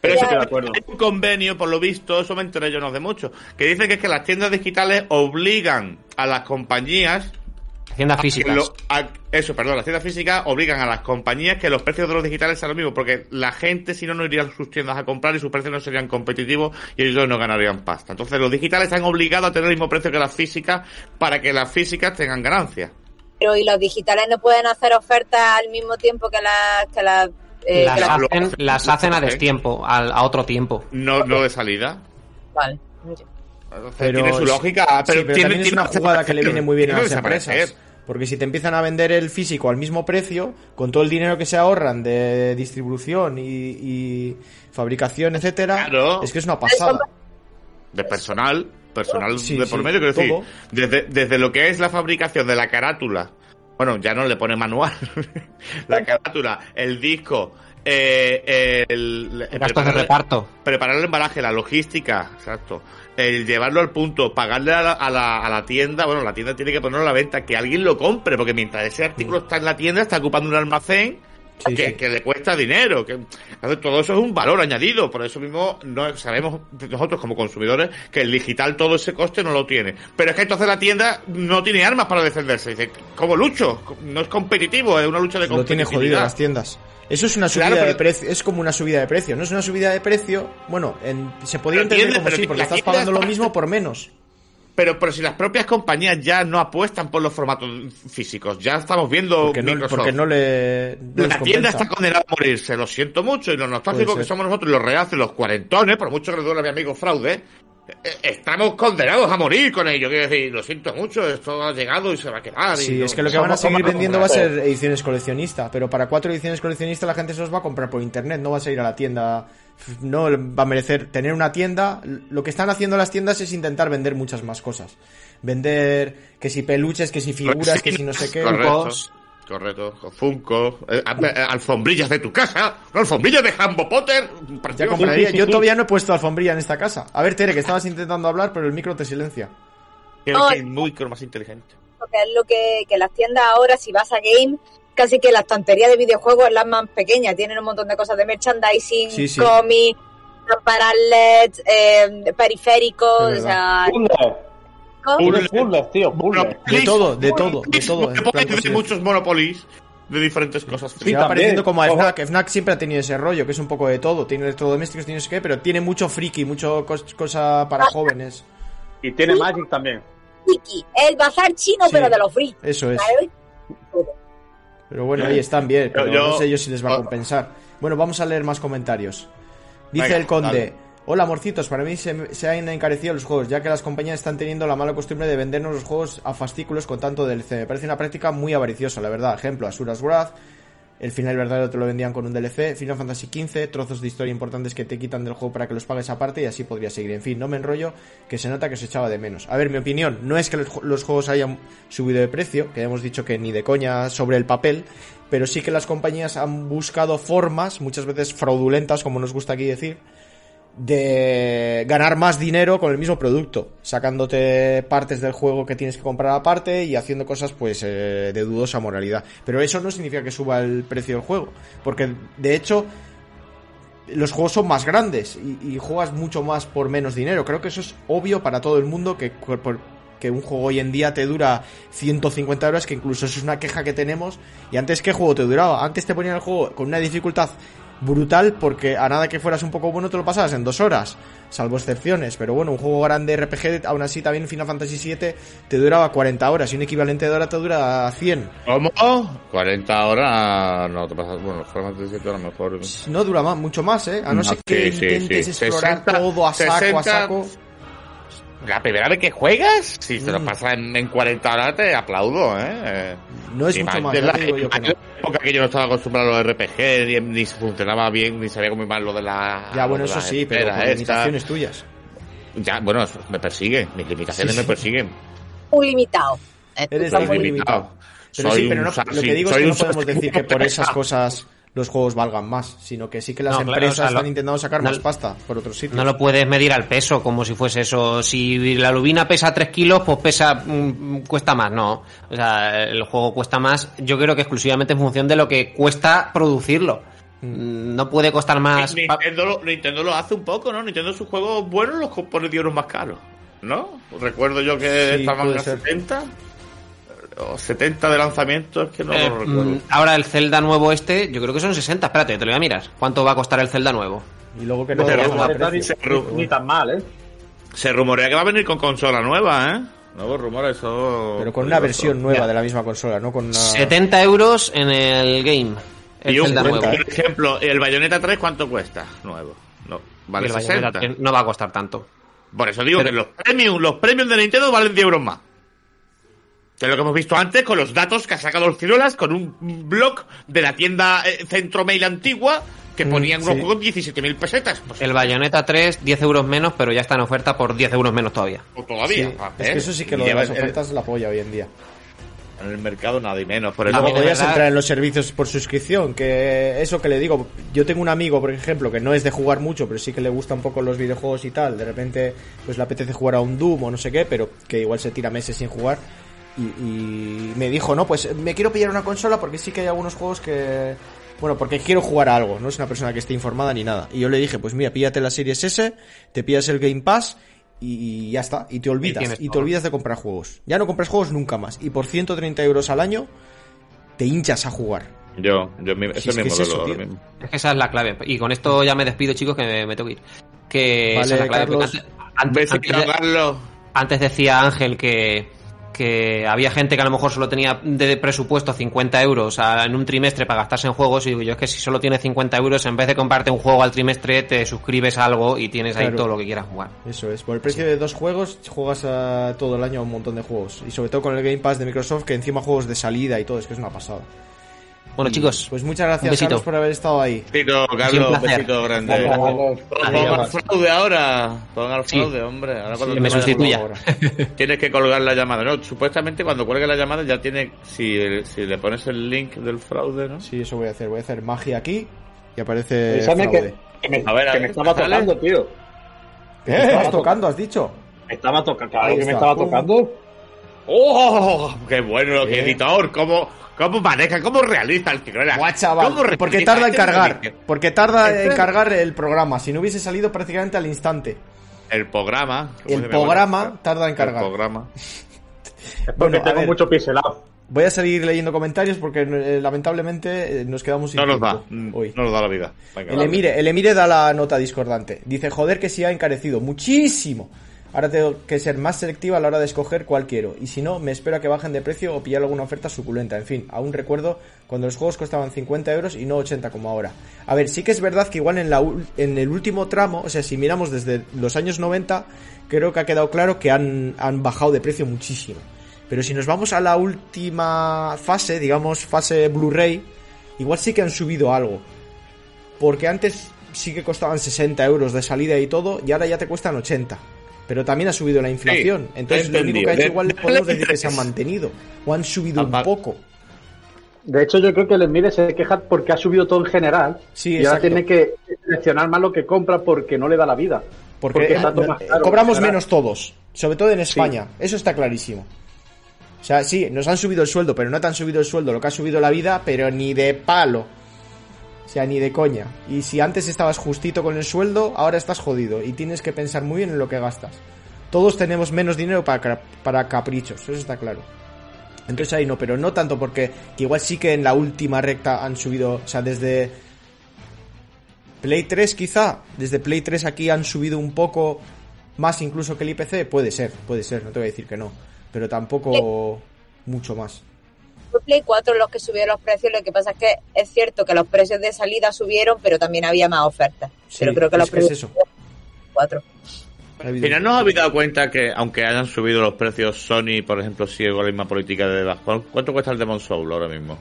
Pero eso Estoy de acuerdo. hay un convenio, por lo visto, eso me enteré yo no hace mucho, que dice que es que las tiendas digitales obligan a las compañías Haciendas que físicas. lo- a- eso, perdón, las tiendas físicas obligan a las compañías que los precios de los digitales sean los mismos, porque la gente si no no iría a sus tiendas a comprar y sus precios no serían competitivos y ellos no ganarían pasta. Entonces los digitales están obligados a tener el mismo precio que las físicas para que las físicas tengan ganancias. Pero y los digitales no pueden hacer ofertas al mismo tiempo que las que las eh, las, que las- lo- hacen, las hacen a destiempo, al- a otro tiempo. No, no de salida. Vale. Pero, tiene su lógica, pero, sí, pero tiene, también es tiene una jugada que le viene muy bien a las empresas. Porque si te empiezan a vender el físico al mismo precio, con todo el dinero que se ahorran de distribución y, y fabricación, etcétera, Claro. es que es una pasada. de personal, personal Sí, de por sí, medio, quiero decir, desde, desde lo que es la fabricación de la carátula, bueno, ya no le pone manual, la carátula, el disco, eh, el, el Gastos de reparto. preparar el embalaje, la logística, exacto. El llevarlo al punto, pagarle a la, a la, a la tienda, bueno, la tienda tiene que ponerlo a la venta, que alguien lo compre, porque mientras ese artículo está en la tienda, está ocupando un almacén Sí, que, sí. que le cuesta dinero. Que, todo eso es un valor añadido. Por eso mismo no sabemos nosotros como consumidores que el digital todo ese coste no lo tiene. Pero es que entonces la tienda no tiene armas para defenderse. Dice, ¿cómo lucho? No es competitivo, es una lucha de Lo tiene competitividad. jodido las tiendas. Eso es una subida Claro, pero- de precio, es como una subida de precio, no es una subida de precio, bueno, en- se podría entender entiende, como sí, que porque estás pagando lo mismo por menos. Pero, pero si las propias compañías ya no apuestan por los formatos físicos, ya estamos viendo Porque no, Microsoft. porque no le no la tienda está condenada a morirse, lo siento mucho, y los nostálgicos que somos nosotros, y los rehaces, los cuarentones, por mucho que le duele a mi amigo Fraude, eh, estamos condenados a morir con ello. Quiero decir, lo siento mucho, esto ha llegado y se va a quedar. y Sí, no- es que lo que van a seguir vendiendo va a ser ediciones coleccionistas, pero para cuatro ediciones coleccionistas la gente se los va a comprar por internet, no vas a ir a la tienda. No va a merecer tener una tienda. Lo que están haciendo las tiendas es intentar vender muchas más cosas. Vender que si peluches, que si figuras, que si no sé qué. Correcto. Correcto, Funko, eh, alfombrillas de tu casa, alfombrillas de Hambo Potter. Ya compraría. Yo todavía no he puesto alfombrilla en esta casa. A ver, Tere, que estabas intentando hablar, pero el micro te silencia. Creo que es muy más inteligente. que es lo que, que las tiendas ahora, si vas a game, casi que la estantería de videojuegos es la más pequeña. Tienen un montón de cosas de merchandising, Sí, sí. cómics, lámparas LED, eh, periféricos, De o sea, tío, puzzles. De todo, de todo, de todo, muchos Monopolies de diferentes cosas. Sí, también. pareciendo como a Ojo. Fnac. Fnac siempre ha tenido ese rollo, que es un poco de todo. Tiene electrodomésticos, tiene no sé qué, pero tiene mucho friki, mucho cos- cosa para jóvenes. Y tiene Magic también. Friki, el bazar chino, Sí. pero de los friki. Eso es. ¿sabes? Pero bueno, ahí están bien, pero Yo- no sé yo si les va a Ah. compensar. Bueno, vamos a leer más comentarios. Dice Venga, el conde. dale. Hola, amorcitos. Para mí se, se han encarecido los juegos, ya que las compañías están teniendo la mala costumbre de vendernos los juegos a fascículos con tanto DLC. Me parece una práctica muy avariciosa, la verdad. Ejemplo, Asuras Wrath. El final verdadero te lo vendían con un DLC. Final Fantasy XV. Trozos de historia importantes que te quitan del juego para que los pagues aparte y así podría seguir. En fin, no me enrollo, que se nota que se echaba de menos. A ver, mi opinión, no es que los, ju- los juegos hayan subido de precio, que ya hemos dicho que ni de coña sobre el papel, pero sí que las compañías han buscado formas, muchas veces fraudulentas, como nos gusta aquí decir, de ganar más dinero con el mismo producto, sacándote partes del juego que tienes que comprar aparte y haciendo cosas pues eh, de dudosa moralidad. Pero eso no significa que suba el precio del juego, porque de hecho los juegos son más grandes y, juegas mucho más por menos dinero. Creo que eso es obvio para todo el mundo que, que un juego hoy en día te dura 150 horas, que incluso eso es una queja que tenemos. Y antes, ¿qué juego te duraba? Antes te ponían el juego con una dificultad brutal porque a nada que fueras un poco bueno te lo pasabas en dos horas, salvo excepciones. Pero bueno, un juego grande RPG, aún así también Final Fantasy VII te duraba 40 horas y un equivalente de hora te dura 100. ¿Cómo? 40 horas. No, te pasas. Bueno, Final Fantasy VII a lo mejor. No dura más, mucho más, ¿eh? A no, No, ser que sí, intentes sí. explorar 60, todo a saco, a 60. saco. La primera vez que juegas, si te lo Mm. pasas en, en 40 horas, te aplaudo, ¿eh? No es Y mucho más más, la, digo yo que más no. época que yo no estaba acostumbrado a los RPG, ni, ni funcionaba bien, ni sabía muy mal lo de la. Ya, bueno, eso sí, pero con limitaciones tuyas. Ya, bueno, eso me persiguen, mis limitaciones Sí, sí. me persiguen. Muy limitado. Eres muy limitado. Pero Soy sí, pero un no, lo que digo es que no un podemos decir que por esas cosas los juegos valgan más, sino que sí que las No, claro, empresas o sea, lo- están intentando sacar no- más pasta por otros sitios. No lo puedes medir al peso, como si fuese eso. Si la lubina pesa 3 kilos, pues pesa, mm, cuesta más, no. O sea, el juego cuesta más, yo creo que exclusivamente en función de lo que cuesta producirlo. Mm, No puede costar más. Ni- Nintendo, lo, Nintendo lo hace un poco, ¿no? Nintendo sus juegos buenos los pone 10 euros más caros, ¿no? Recuerdo yo que Sí, estaban a ser. 70 o 70 de lanzamiento, es que no Eh, lo recuerdo. mm, ahora el Zelda nuevo este, yo creo que son 60. Espérate, te lo voy a mirar. ¿Cuánto va a costar el Zelda nuevo? Y luego que no Pero ni, ni tan mal, ¿eh? Se rumorea que va a venir con consola nueva, ¿eh? Nuevos rumores, eso. Pero con una peligroso. versión nueva Ya. de la misma consola, no con una... 70 euros en el game. El Y un Zelda nuevo. por ejemplo, el Bayonetta 3, ¿cuánto cuesta? Nuevo. No, vale el 60. Bayonetta no va a costar tanto. Por eso digo Pero- que los premium, los premium de Nintendo valen 10 euros más. Que es lo que hemos visto antes con los datos que ha sacado los Ciruelas con un blog de la tienda eh, Centro Mail antigua que Mm, ponían unos sí. juegos 17.000 pesetas. Pues El Bayonetta 3, 10 euros menos, pero ya está en oferta por 10 euros menos todavía. o todavía. Sí, es que eso sí que lo de las el- ofertas es la polla hoy en día. en el mercado nada y menos. Por eso podías verdad- entrar en los servicios por suscripción, que eso que le digo, yo tengo un amigo, por ejemplo, que no es de jugar mucho, pero sí que le gusta un poco los videojuegos y tal, de repente pues le apetece jugar a un Doom o no sé qué, pero que igual se tira meses sin jugar, y, y me dijo, no, pues me quiero pillar una consola porque sí que hay algunos juegos que... Bueno, porque quiero jugar a algo, no es una persona que esté informada ni nada. Y yo le dije, pues mira, píllate la Series S, te pillas el Game Pass y ya está, y te olvidas, y te olvidas de comprar juegos. Ya no compras juegos nunca más. Y por 130 euros al año, te hinchas a jugar. yo, yo mi- Si es es mi que es modelo eso, ahora tío. mismo. Es que esa es la clave. Y con esto ya me despido, chicos, que me, me tengo que ir. Que Vale, esa es la clave. De- antes decía Ángel que, que había gente que a lo mejor solo tenía de presupuesto 50 euros en un trimestre para gastarse en juegos. Y digo yo, es que si solo tienes 50 euros, en vez de comprarte un juego al trimestre, te suscribes a algo y tienes ahí todo lo que quieras jugar. Eso es, por el precio de dos juegos juegas a todo el año a un montón de juegos. Y sobre todo con el Game Pass de Microsoft, que encima juegos de salida y todo, es que es una pasada. Bueno, Y, chicos, Pues muchas un gracias. Carlos, por haber estado ahí. Besito, un Carlos, placer. besito grande. Pongan al fraude ahora. Pongan al Sí. fraude, hombre. Ahora cuando que me sustituya. Tienes que colgar la llamada. No, supuestamente cuando cuelgue la llamada ya tiene. Si, si le pones el link del fraude, ¿no? Sí, eso voy a hacer. Voy a hacer magia aquí y aparece fraude. que, que me, A ver, a que me estaba ¿sale? tocando, tío. ¿Qué? ¿Estás tocando, has dicho? Me estaba tocando, claro que me estaba tocando. ¡Oh! ¡Qué bueno, editor! ¿Cómo, cómo maneja? ¿Cómo realiza el que Guau, chaval, ¿Cómo realiza porque tarda en este cargar. Porque tarda en cargar el programa. Si no hubiese salido prácticamente al instante. El programa. ¿cómo se El programa tarda en El cargar. programa. Es porque Bueno, tengo ver. mucho pixelado. Voy a seguir leyendo comentarios porque eh, lamentablemente eh, nos quedamos sin No nos da. mm, hoy. No nos da la vida. Venga, El vale. Emire, el Emire da la nota discordante. Dice, joder que sí ha encarecido muchísimo. Ahora tengo que ser más selectiva a la hora de escoger cuál quiero. Y si no, me espero que bajen de precio o pillar alguna oferta suculenta. En fin, aún recuerdo cuando los juegos costaban 50 euros y no 80 como ahora. A ver, sí que es verdad que igual en, la, en el último tramo, o sea, si miramos desde los años 90, creo que ha quedado claro que han, han bajado de precio muchísimo. Pero si nos vamos a la última fase, digamos fase Blu-ray, igual sí que han subido algo. Porque antes sí que costaban 60 euros de salida y todo, y ahora ya te cuestan 80. Pero también ha subido la inflación. Sí, Entonces lo único que ha hecho igual De- podemos de- decir que se han mantenido. O han subido un poco. De hecho, yo creo que el Emire se queja porque ha subido todo en general. Sí, y ahora tiene que seleccionar más lo que compra porque no le da la vida. Porque, Porque está eh, todo más caro, cobramos ¿verdad? menos todos. Sobre todo en España. Eso está clarísimo. O sea, sí, nos han subido el sueldo, pero no te han subido el sueldo lo que ha subido la vida, pero ni de palo. O sea, ni de coña. Y si antes estabas justito con el sueldo, ahora estás jodido. Y tienes que pensar muy bien en lo que gastas. Todos tenemos menos dinero para, caprichos, eso está claro. Entonces ahí no, pero no tanto porque que igual sí que en la última recta han subido, o sea, desde Play 3 quizá, desde Play 3 aquí han subido un poco más incluso que el IPC, puede ser, puede ser, no te voy a decir que no, pero tampoco mucho más. Fue Play 4 los que subieron los precios, lo que pasa es que es cierto que los precios de salida subieron, pero también había más ofertas. Sí, pero creo que los que es precios eso. 4. Ha Al habido final nos habéis dado cuenta que, aunque hayan subido los precios, Sony, por ejemplo, sigue con la misma política de bajo. ¿Cuánto cuesta el Demon Soul ahora mismo?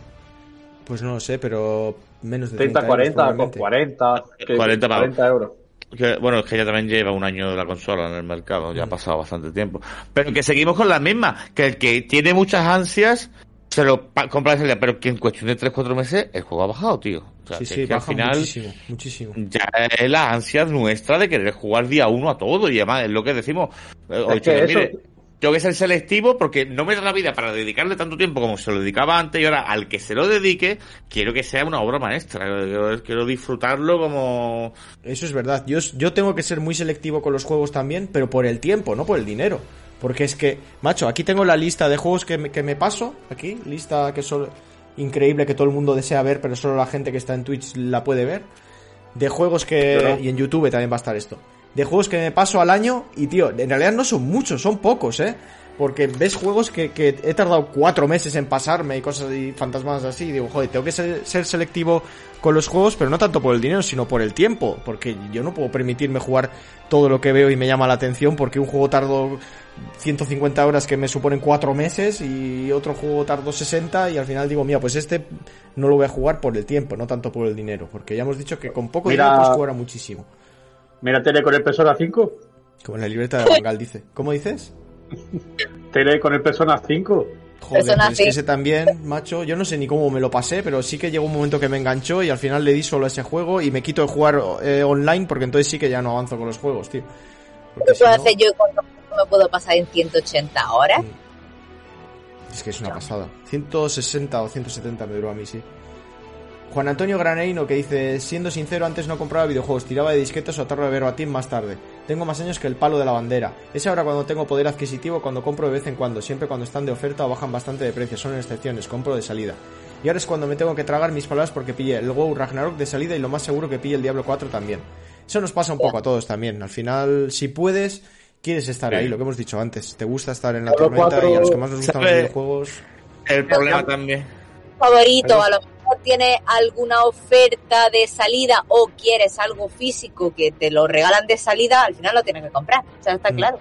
Pues no lo sé, pero menos de 30, 30, 40, euros, con probablemente. 40, que- 40 pavos. 40 euros. Que, bueno, es que ya también lleva un año de la consola en el mercado, ya ha pasado bastante tiempo. Pero que seguimos con la misma, que el que tiene muchas ansias se lo pa- compra de salida, pero que en cuestión de 3-4 meses el juego ha bajado, tío. O sea, Sí, que, sí, es que al final muchísimo, muchísimo. ya es la ansia nuestra de querer jugar día uno a todo y además es lo que decimos. Eh, Es oye, que eso- mire, tengo que ser selectivo porque no me da la vida para dedicarle tanto tiempo como se lo dedicaba antes y ahora al que se lo dedique quiero que sea una obra maestra, quiero, quiero disfrutarlo como... Eso es verdad. Yo, yo tengo que ser muy selectivo con los juegos también, pero por el tiempo, no por el dinero. Porque es que, macho, aquí tengo la lista de juegos que me, que me paso. Aquí, lista que solo. Increíble que todo el mundo desea ver, pero solo la gente que está en Twitch la puede ver. De juegos que. Y en YouTube también va a estar esto. De juegos que me paso al año. Y tío, en realidad no son muchos, son pocos, ¿eh? Porque ves juegos que, que he tardado cuatro meses en pasarme y cosas y fantasmas así. Y digo, joder, tengo que ser, ser selectivo con los juegos, pero no tanto por el dinero, sino por el tiempo. Porque yo no puedo permitirme jugar todo lo que veo y me llama la atención porque un juego tardo 150 horas que me suponen cuatro meses y otro juego tardo 60 y al final digo, mira, pues este no lo voy a jugar por el tiempo, no tanto por el dinero. Porque ya hemos dicho que con poco Mira- dinero puedes jugar a muchísimo. Mira, tele con el Persona 5. Como en la libreta de Bangal dice. ¿Cómo dices? Tele con el Persona 5. Joder, Persona pero es que ese también, macho, yo no sé ni cómo me lo pasé, pero sí que llegó un momento que me enganchó y al final le di solo a ese juego y me quito de jugar eh, online porque entonces sí que ya no avanzo con los juegos, tío. Porque ¿Qué si puedo no- hacer yo cuando me puedo pasar en 180 horas? Es que es una pasada. 160 o 170 me duró a mí, sí. Juan Antonio Graneino que dice, siendo sincero, antes no compraba videojuegos, tiraba de disquetes o atarro de verbatim más tarde. Tengo más años que el palo de la bandera. Es ahora cuando tengo poder adquisitivo, cuando compro de vez en cuando, siempre cuando están de oferta o bajan bastante de precio, son excepciones, compro de salida. Y ahora es cuando me tengo que tragar mis palabras porque pillé el WoW Ragnarok de salida y lo más seguro que pille el Diablo 4 también. Eso nos pasa un poco a todos también. Al final, si puedes, quieres estar Sí. ahí, lo que hemos dicho antes. Te gusta estar en la Diablo tormenta 4, y a los que más nos gustan los videojuegos... El problema también. Favorito, a lo tienes alguna oferta de salida o quieres algo físico que te lo regalan de salida, al final lo tienes que comprar. O sea, está Mm. claro.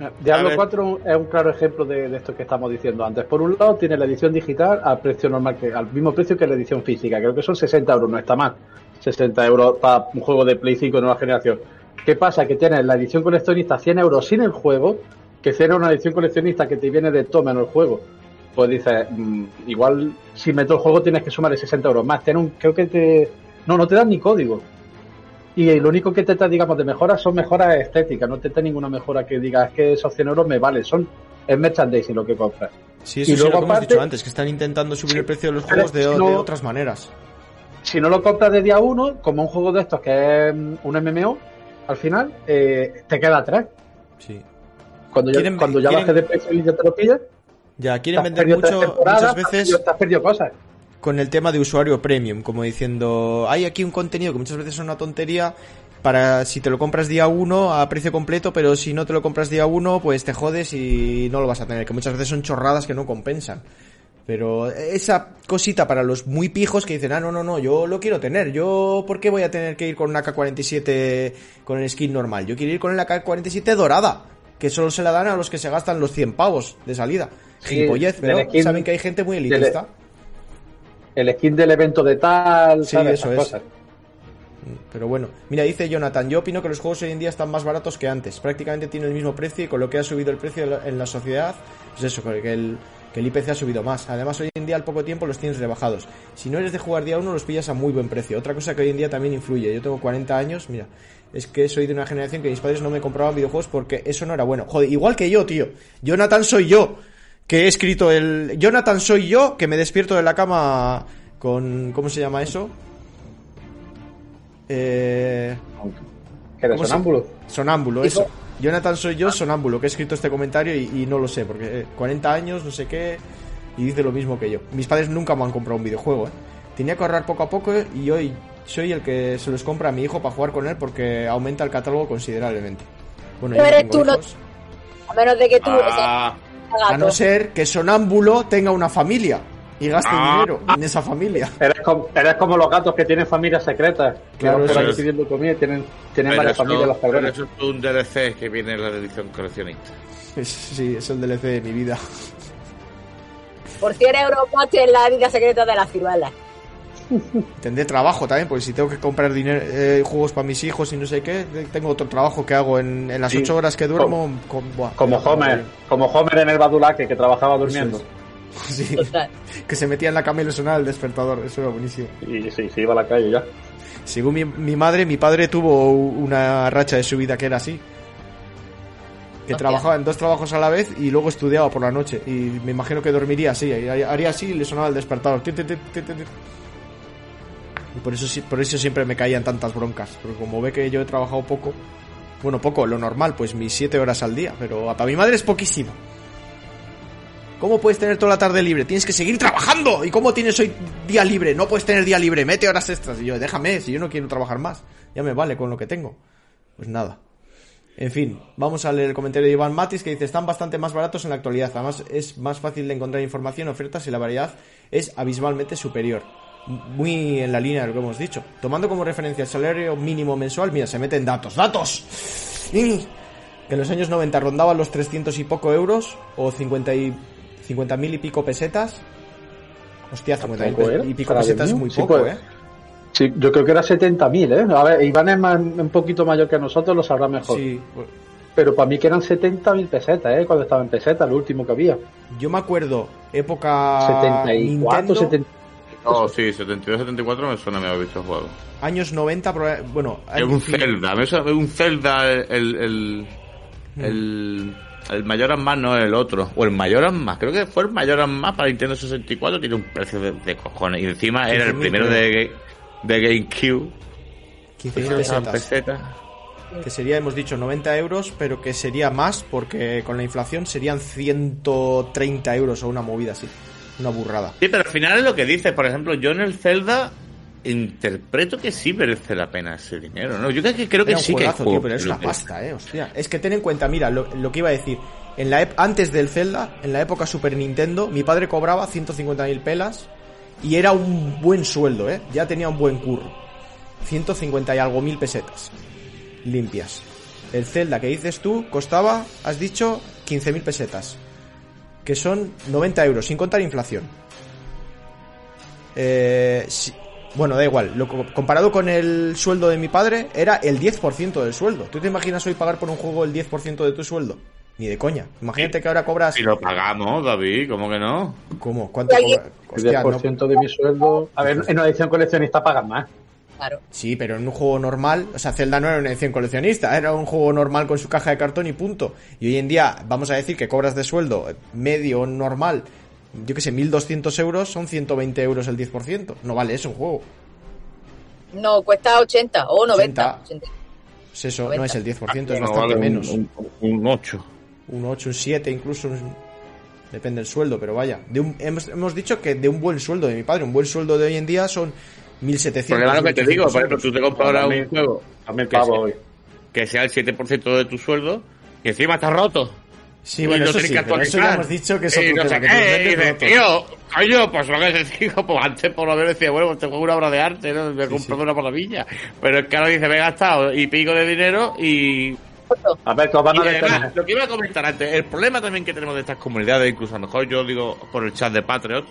A Diablo ver. 4 es un claro ejemplo de, de esto que estamos diciendo antes. Por un lado, tiene la edición digital al precio normal, que al mismo precio que la edición física. Creo que son 60 euros, no está mal. 60 euros para un juego de Play 5 de nueva generación. ¿Qué pasa? Que tienes la edición coleccionista 100 euros sin el juego, que será una edición coleccionista que te viene de toma en el juego. Pues dices, mm, igual si meto el juego tienes que sumarle 60 euros más. Tiene un, creo que te. No, no te dan ni código. Y lo único que te da, digamos, de mejoras son mejoras estéticas. No te da ninguna mejora que digas que esos 100 euros me vale. Son es merchandising lo que compras. Sí, Y eso sí, luego lo que hemos aparte- dicho antes, que están intentando subir el precio de los juegos de, si no- de otras maneras. Si no lo compras de día uno, como un juego de estos que es mm, un MMO, al final eh, te queda atrás. Sí. Cuando ya, cuando ya quieren- baje de precio y ya te lo pides, Ya, quieren vender mucho, muchas te has veces perdido- te has perdido cosas. con el tema de usuario premium, como diciendo, hay aquí un contenido que muchas veces es una tontería para si te lo compras día uno a precio completo, pero si no te lo compras día uno, pues te jodes y no lo vas a tener, que muchas veces son chorradas que no compensan. Pero esa cosita para los muy pijos que dicen, ah, no, no, no, yo lo quiero tener. Yo, ¿por qué voy a tener que ir con una K47 con el skin normal? Yo quiero ir con la K47 dorada, que solo se la dan a los que se gastan los 100 pavos de salida. Sí, Gilipollez, pero skin- saben que hay gente muy elitista. El skin del evento de tal, Sí, ¿sabes? eso es. cosas. Pero bueno, mira, dice Jonathan, yo opino que los juegos hoy en día están más baratos que antes. Prácticamente tienen el mismo precio y con lo que ha subido el precio en la- en la sociedad, pues eso, que el, que el IPC ha subido más. Además, hoy en día al poco tiempo los tienes rebajados. Si no eres de jugar día uno, los pillas a muy buen precio. Otra cosa que hoy en día también influye. Yo tengo 40 años, mira, es que soy de una generación que mis padres no me compraban videojuegos porque eso no era bueno. Joder, igual que yo, tío. Jonathan soy yo, que he escrito el... Jonathan soy yo, que me despierto de la cama con... ¿Cómo se llama eso? Eh... Que eres ¿Cómo se- sonámbulo. Sonámbulo, eso. Jonathan soy yo, sonámbulo, que he escrito este comentario y, y no lo sé, porque eh, 40 años, no sé qué, y dice lo mismo que yo. Mis padres nunca me han comprado un videojuego, ¿eh? Tenía que ahorrar poco a poco eh, y hoy soy el que se los compra a mi hijo para jugar con él porque aumenta el catálogo considerablemente. Bueno, Pero yo eres tengo tú, no-. A menos de que tú Ah, seas A no ser que sonámbulo tenga una familia y gaste Ah. dinero en esa familia. Eres como, eres como los gatos que tienen familias secretas. Claro, ahí es. pidiendo comida y tienen, tienen varias eso, familias los pero cabrones. eso es un DLC que viene en la edición coleccionista. Es- sí, es el DLC de mi vida. Por 100 euros más tienes la vida secreta de la ciruela. Tendré trabajo también, porque si tengo que comprar dinero, eh, juegos para mis hijos y no sé qué, tengo otro trabajo que hago en, en las Sí. ocho horas que duermo. con- buah, Como Homer, como Homer en el Badulaque que trabajaba durmiendo. Sí, que se metía en la cama y le sonaba el despertador, eso era buenísimo. Y sí, se iba a la calle ya. Según mi, mi madre, mi padre tuvo una racha de su vida que era así. Que trabajaba en dos trabajos a la vez y luego estudiaba por la noche. Y me imagino que dormiría así, haría haría así y le sonaba el despertador. Y por eso, por eso siempre me caían tantas broncas. Porque como ve que yo he trabajado poco, bueno, poco, lo normal, pues mis siete horas al día. Pero para mi madre es poquísimo. ¿Cómo puedes tener toda la tarde libre? Tienes que seguir trabajando. ¿Y cómo tienes hoy día libre? No puedes tener día libre. Mete horas extras. Y yo, déjame, si yo no quiero trabajar más. Ya me vale con lo que tengo. Pues nada. En fin, vamos a leer el comentario de Iván Matis que dice, están bastante más baratos en la actualidad. Además, es más fácil de encontrar información, ofertas y la variedad es abismalmente superior. Muy en la línea de lo que hemos dicho. Tomando como referencia el salario mínimo mensual, mira, se meten datos. ¡Datos! Que en los años 90 rondaban los 300 y poco euros o 50 y 50 mil y pico pesetas. Hostia, 50 Tampoco, mil ¿eh? y pico pesetas es muy. Sí, poco, pues. ¿eh? Sí, yo creo que era 70.000, ¿eh? A ver, Iván es más- un poquito mayor que nosotros, lo sabrá mejor. Sí, pues, pero para mí que eran 70.000 pesetas, ¿eh? Cuando estaba en pesetas, lo último que había. Yo me acuerdo, época 74, Nintendo, 70. Oh, sí, 72, 74 me suena, me había visto el juego. años 90, proba- bueno, Es un Zelda, me suena- un Zelda el, el, Mm. el, el Mayoras Más, no el otro. O el Mayoras Más, creo que fue el Mayoras Más para Nintendo 64, tiene un precio de, de cojones. Y encima era el 15.000 primero de, de GameCube. 15.000 Estaban pesetas. pesetas. Que sería, hemos dicho, 90 euros, pero que sería más porque con la inflación serían 130 euros o una movida así. Una burrada. Sí, pero al final es lo que dices. Por ejemplo, yo en el Zelda interpreto que sí merece la pena ese dinero, ¿no? Yo creo que, creo que sí que tío, pero es que una que- pasta, eh, hostia. Es que ten en cuenta, mira, lo, lo que iba a decir. En la antes del Zelda, en la época Super Nintendo, mi padre cobraba 150.000 pelas y era un buen sueldo, eh. Ya tenía un buen curro. 150 y algo mil pesetas. Limpias. El Zelda que dices tú costaba, has dicho, 15.000 pesetas. Que son 90 euros, sin contar inflación. Eh, si- bueno, da igual. Lo, co- comparado con el sueldo de mi padre, era el 10% del sueldo. ¿Tú te imaginas hoy pagar por un juego el 10% de tu sueldo? Ni de coña. Imagínate que ahora cobras... Si lo pagamos, David, ¿cómo que no? ¿Cómo? ¿Cuánto Y alguien- cobra? El Hostia, no- 10% de mi sueldo. A ver, en una edición coleccionista pagan más. Claro. Sí, pero en un juego normal, o sea, Zelda no era una edición coleccionista, era un juego normal con su caja de cartón y punto. Y hoy en día, vamos a decir que cobras de sueldo medio normal, yo que sé, 1200 euros, son 120 euros el 10%. No vale eso un juego. No, cuesta 80 o 90. 80. Pues eso, 90. no es el 10%, es No, bastante vale, un- menos. Un, un 8. un 8, un 7, incluso un- depende del sueldo, pero vaya. De un- hemos, hemos dicho que de un buen sueldo de mi padre, un buen sueldo de hoy en día son 1700. Porque lo que te digo, 1800 por ejemplo, tú te compras ahora un También- juego Que sí. hoy. que sea el 7% de tu sueldo y encima está roto. Sí, bueno, eso sí, pero eso ya hemos dicho que es Y otro no sé que te dices, rotos. tío, coño, pues lo que te digo, pues antes por lo menos decía, bueno, pues tengo una obra de arte, ¿no? Me he comprado una maravilla. Pero es que ahora dice, me he gastado y pico de dinero y A ver, van Y a lo que iba a comentar antes, el problema también que tenemos de estas comunidades, incluso a lo mejor yo digo por el chat de Patreon,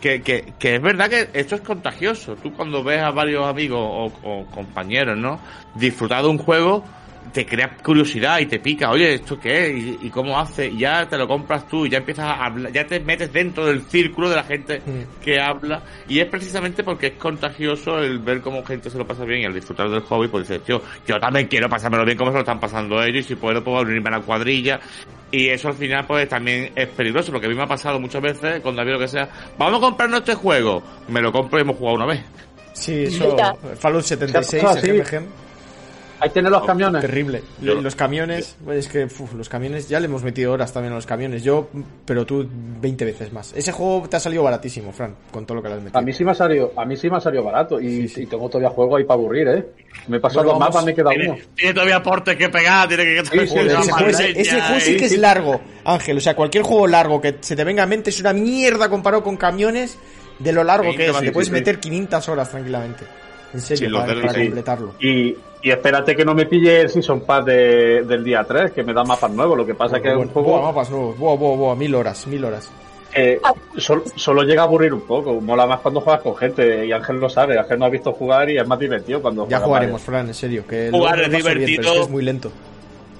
que, que, que es verdad que esto es contagioso. Tú cuando ves a varios amigos o, o compañeros, ¿no? Disfrutar de un juego, te crea curiosidad y te pica, oye, ¿esto qué es? ¿Y, y cómo hace? Y ya te lo compras tú y ya empiezas a hablar, ya te metes dentro del círculo de la gente que habla. Y es precisamente porque es contagioso el ver cómo gente se lo pasa bien y al disfrutar del hobby, pues dices, tío, yo también quiero pasármelo bien como se lo están pasando ellos y si puedo, puedo unirme a la cuadrilla. Y eso al final, pues también es peligroso, porque a mí me ha pasado muchas veces con David lo que sea, vamos a comprarnos este juego, me lo compro y hemos jugado una vez. Sí, eso. Fallout 76, Ah, sí. Ahí tienes los camiones. terrible. Yo- los camiones, es que uf, los camiones, ya le hemos metido horas también a los camiones. Yo, pero tú 20 veces más. Ese juego te ha salido baratísimo, Fran, con todo lo que le has metido. A mí sí me ha salido, a mí sí me ha salido barato y, Sí, sí. y tengo todavía juego ahí para aburrir, ¿eh? Me he pasado Bueno, los mapas, me queda uno. Tiene, tiene todavía aportes que pegar, tiene que... Sí, sí, Joder, sí, ese, juego, sí, ese- ese juego sí que es largo, Ángel. O sea, cualquier juego largo que se te venga a mente es una mierda comparado con camiones de lo largo Sí, que es. sí, te sí, puedes sí. meter 500 horas tranquilamente. En serio, para, del- para sí. completarlo. Y, y espérate que no me pille el Season Pass de, del día 3, que me da mapas nuevos. Lo que pasa es que es un juego mapas nuevos. Buah, buah, buah, mil horas, mil horas. que sol- solo llega a aburrir un poco. Mola más cuando juegas con gente. Y Ángel lo sabe. Ángel no ha visto jugar y es más divertido cuando Ya jugaremos, Fran, en serio. Que Jugar es paso bien, divertido. pero es que es muy lento.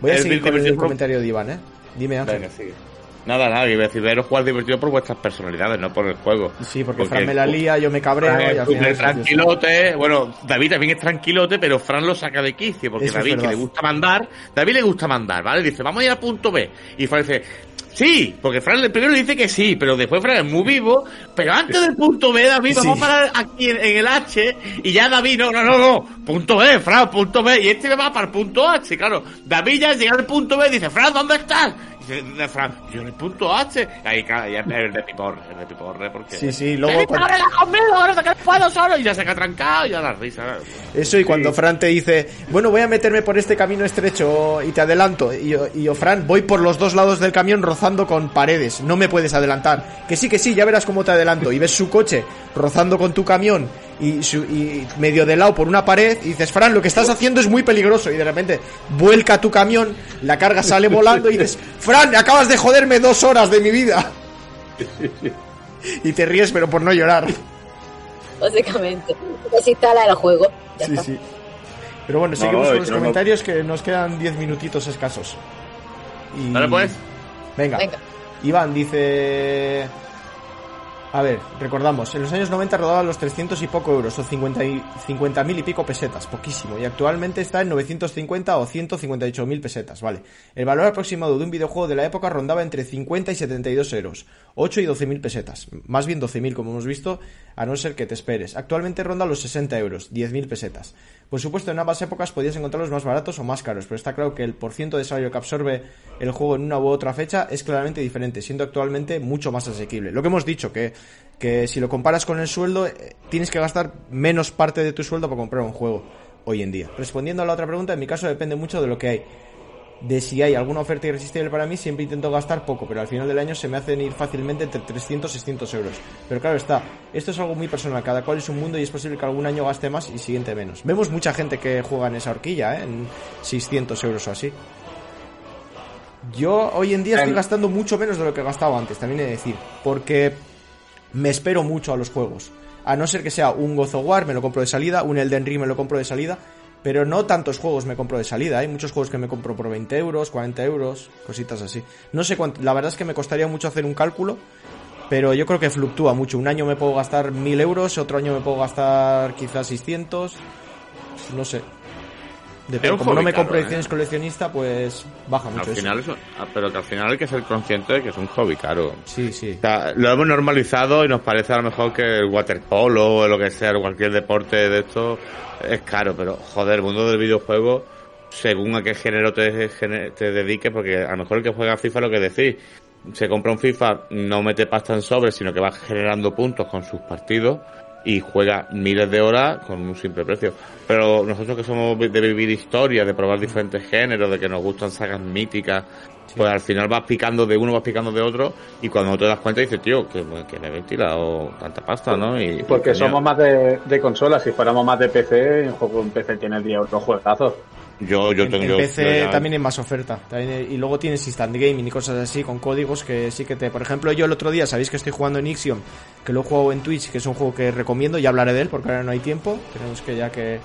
Voy a Es seguir con el divertido. comentario de Iván, ¿eh? Dime, Ángel. Venga, sigue. Nada, nada, que iba a decir, veros jugar divertido por vuestras personalidades, no por el juego. Sí, porque, Fran me la lía, yo me cabreo y al final... tranquilote, bueno, David también es tranquilote, pero Fran lo saca de quicio, porque Eso David, que le gusta mandar, David le gusta mandar, ¿vale? Dice, vamos a ir al punto B. Y Fran dice, sí, porque Fran primero le dice que sí, pero después Fran es muy vivo, pero antes del punto B, David, Sí. vamos a parar aquí en, en el H, y ya David, no, no, no, no, punto B, Fran, punto B, y este me va para el punto H, claro. David ya llega al punto B y dice, Fran, ¿dónde estás? Fran, yo en el punto H. Ahí, claro, ya es el de piporre, el de piporre, porque... Sí, sí, luego ¡Eh, cuando- conmigo, ahora te quedas puedo solo! Y ya se queda trancado y ya la risa. Eso y cuando Fran te dice, bueno, voy a meterme por este camino estrecho y te adelanto. Y yo, y yo, Fran, voy por los dos lados del camión rozando con paredes, no me puedes adelantar. Que sí, que sí, ya verás cómo te adelanto. Y ves su coche rozando con tu camión y, su- y medio de lado por una pared y dices, Fran, lo que estás haciendo es muy peligroso. Y de repente vuelca tu camión, la carga sale volando y dices, Fran, acabas de joderme dos horas de mi vida. Y te ríes, pero por no llorar. Básicamente. Desinstala el juego. Ya Sí, está. sí. Pero bueno, No, seguimos no, con los no- comentarios que nos quedan 10 minutitos escasos. Y- Vale, pues. Venga. Venga. Iván dice... A ver, recordamos, en los años 90 rodaba los 300 y poco euros, o 50 y, 50 mil y pico pesetas, poquísimo, y actualmente está en 950 o 158 mil pesetas, vale. El valor aproximado de un videojuego de la época rondaba entre 50 y 72 euros, 8 y 12 mil pesetas, más bien 12 mil como hemos visto, a no ser que te esperes. Actualmente ronda los 60 euros, 10 mil pesetas. Por supuesto, en ambas épocas podías encontrarlos más baratos o más caros, pero está claro que el porciento de salario que absorbe el juego en una u otra fecha es claramente diferente, siendo actualmente mucho más asequible. Lo que hemos dicho, que, que si lo comparas con el sueldo, eh, tienes que gastar menos parte de tu sueldo para comprar un juego hoy en día. Respondiendo a la otra pregunta, en mi caso depende mucho de lo que hay. De si hay alguna oferta irresistible para mí, siempre intento gastar poco, pero al final del año se me hacen ir fácilmente entre 300 y 600 euros. Pero claro está, esto es algo muy personal, cada cual es un mundo y es posible que algún año gaste más y siguiente menos. Vemos mucha gente que juega en esa horquilla, ¿eh? en 600 euros o así. Yo hoy en día estoy Em. gastando mucho menos de lo que gastaba antes, también he de decir, porque me espero mucho a los juegos. A no ser que sea un God of War, me lo compro de salida, un Elden Ring me lo compro de salida, pero no tantos juegos me compro de salida. Hay muchos juegos que me compro por 20 euros, 40 euros, cositas así. No sé cuánto, la verdad es que me costaría mucho hacer un cálculo, pero yo creo que fluctúa mucho. Un año me puedo gastar 1000 euros, otro año me puedo gastar quizás 600, no sé. Es un Como no me compro caro, ¿eh? ediciones coleccionista, pues baja mucho Al final eso, ah, pero que al final hay que ser consciente de que es un hobby caro. Sí, sí. O sea, lo hemos normalizado y nos parece a lo mejor que el waterpolo o lo que sea, o cualquier deporte de esto es caro, pero joder, el mundo del videojuego, según a qué género te, te dediques, porque a lo mejor el que juega FIFA lo que decís, se compra un FIFA, no mete pasta en sobres, sino que va generando puntos con sus partidos y juega miles de horas con un simple precio. Pero nosotros que somos de vivir historias, de probar diferentes géneros, de que nos gustan sagas míticas, pues al final vas picando de uno, vas picando de otro, y cuando no te das cuenta dices, tío, que, que me he tirado tanta pasta, ¿no? Y, Porque y, somos más de, de consolas. Si fuéramos más de PC, un juego en PC tiene 10 otros juegazos. Yo, yo en, tengo. en PC yo ya- también hay más oferta. También y luego tienes instant gaming y cosas así con códigos que sí que te. Por ejemplo, yo el otro día, sabéis que estoy jugando en Ixion, que lo he jugado en Twitch, que es un juego que recomiendo, ya hablaré de él porque ahora no hay tiempo. Tenemos que ya que,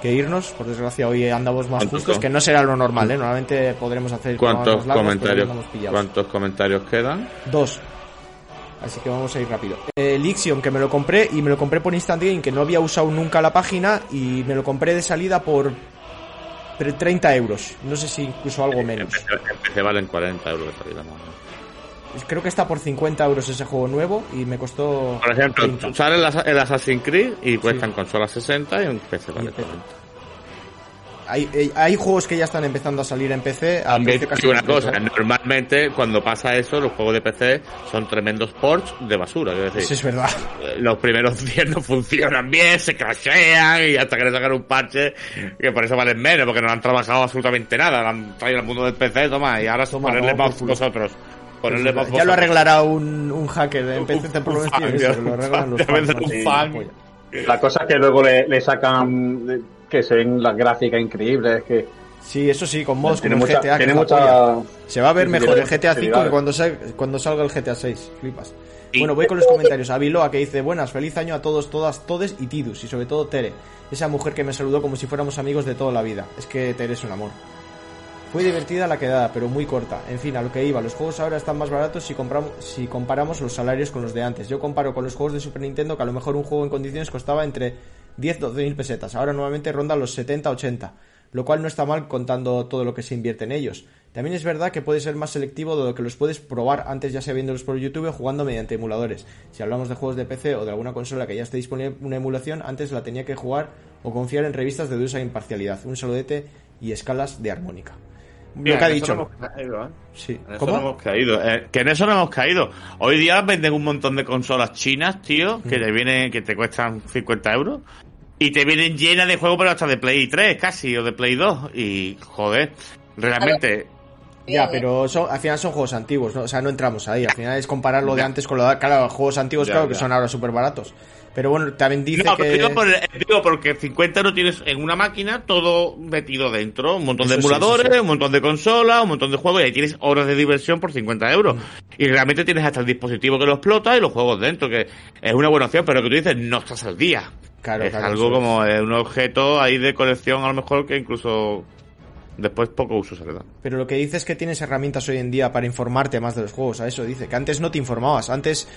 que irnos. Por desgracia, hoy andamos más ¿Cuántos justos, que no será lo normal, ¿eh? Normalmente podremos hacer ¿Cuántos más largos, comentarios. ¿Cuántos comentarios quedan? Dos. Así que vamos a ir rápido. El Ixion que me lo compré y me lo compré por Instant Game, que no había usado nunca la página y me lo compré de salida por tre- 30 euros. No sé si incluso algo En menos. PC, en PC valen 40 euros. Creo que está por 50 euros ese juego nuevo y me costó. Por ejemplo, 30. sale el, Assassin's Creed y cuesta Sí. consola 60 y en PC vale en PC. 40. Hay, hay- hay juegos que ya están empezando a salir en PC. a También casi una completo, cosa, ¿eh? normalmente cuando pasa eso, los juegos de PC son tremendos ports de basura. Es decir, Eso es verdad. eh, los primeros 10 no funcionan bien, se crashean y hasta que le sacan un parche que por eso valen menos, porque no han trabajado absolutamente nada, lo han traído al mundo del PC, toma, y ahora Toma, ponerle por mouse culo. vosotros. Ponerle mouse ya lo vosotros. arreglará un, un hacker en PC. te un que lo sí. La cosa es que luego le, le sacan eh, que se ven las gráficas increíbles, que Sí, eso sí, con mods tiene como el mucha, GTA. que tiene mucha. Se va a ver mejor el GTA 5 que cuando, sal- cuando salga el GTA 6. Flipas. Bueno, voy con los comentarios. Aviloa que dice, buenas, feliz año a todos, todas, todes y Tidus. Y sobre todo Tere. Esa mujer que me saludó como si fuéramos amigos de toda la vida. Es que Tere es un amor. Fue divertida la quedada, pero muy corta. En fin, a lo que iba. Los juegos ahora están más baratos si, compramos, si comparamos los salarios con los de antes. Yo comparo con los juegos de Super Nintendo que a lo mejor un juego en condiciones costaba entre 10 12 mil pesetas. Ahora nuevamente rondan los 70 80 lo cual no está mal contando todo lo que se invierte en ellos. También es verdad que puede ser más selectivo de lo que los puedes probar antes ya sea viéndolos por YouTube o jugando mediante emuladores. Si hablamos de juegos de PC o de alguna consola que ya esté disponible una emulación, antes la tenía que jugar o confiar en revistas de dudosa imparcialidad. Un saludete y escalas de armónica. Mira, lo que ha dicho. no hemos caído, ¿eh? Sí. En no hemos caído. eh, que en eso no hemos caído. Hoy día venden un montón de consolas chinas, tío, que te vienen, que te cuestan 50 euros. Y te vienen llenas de juegos, pero hasta de Play 3 casi, o de Play 2. Y, joder, realmente, Ya, pero son, al final son juegos antiguos, ¿no? O sea, no entramos ahí. Al final es comparar lo de antes con lo de... Claro, juegos antiguos, Ya, claro, que son ahora súper baratos. Pero bueno, también dice No, que... pero digo, por- digo porque 50 euros tienes en una máquina todo metido dentro. Un montón de Eso emuladores, sí. un montón de consolas, un montón de juegos y ahí tienes horas de diversión por 50 euros. Y realmente tienes hasta el dispositivo que lo explota y los juegos dentro, que es una buena opción, pero que tú dices, no estás al día. Claro, es claro, algo como eh, un objeto ahí de colección, a lo mejor que incluso después poco uso se le da. Pero lo que dice es que tienes herramientas hoy en día para informarte más de los juegos. A eso dice. Que antes no te informabas. Antes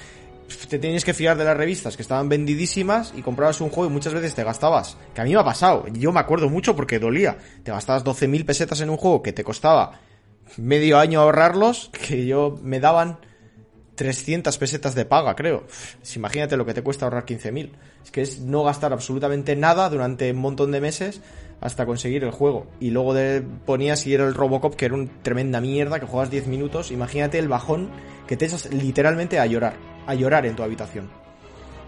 te tenías que fiar de las revistas que estaban vendidísimas y comprabas un juego y muchas veces te gastabas. Que a mí me ha pasado. Yo me acuerdo mucho porque dolía. Te gastabas 12.000 pesetas en un juego que te costaba medio año ahorrarlos. Que yo me daban 300 pesetas de paga, creo. Imagínate lo que te cuesta ahorrar 15.000. Que es no gastar absolutamente nada durante un montón de meses hasta conseguir el juego. Y luego de, ponías y era el Robocop, que era una tremenda mierda, que juegas 10 minutos. Imagínate el bajón que te echas literalmente a llorar. A llorar en tu habitación.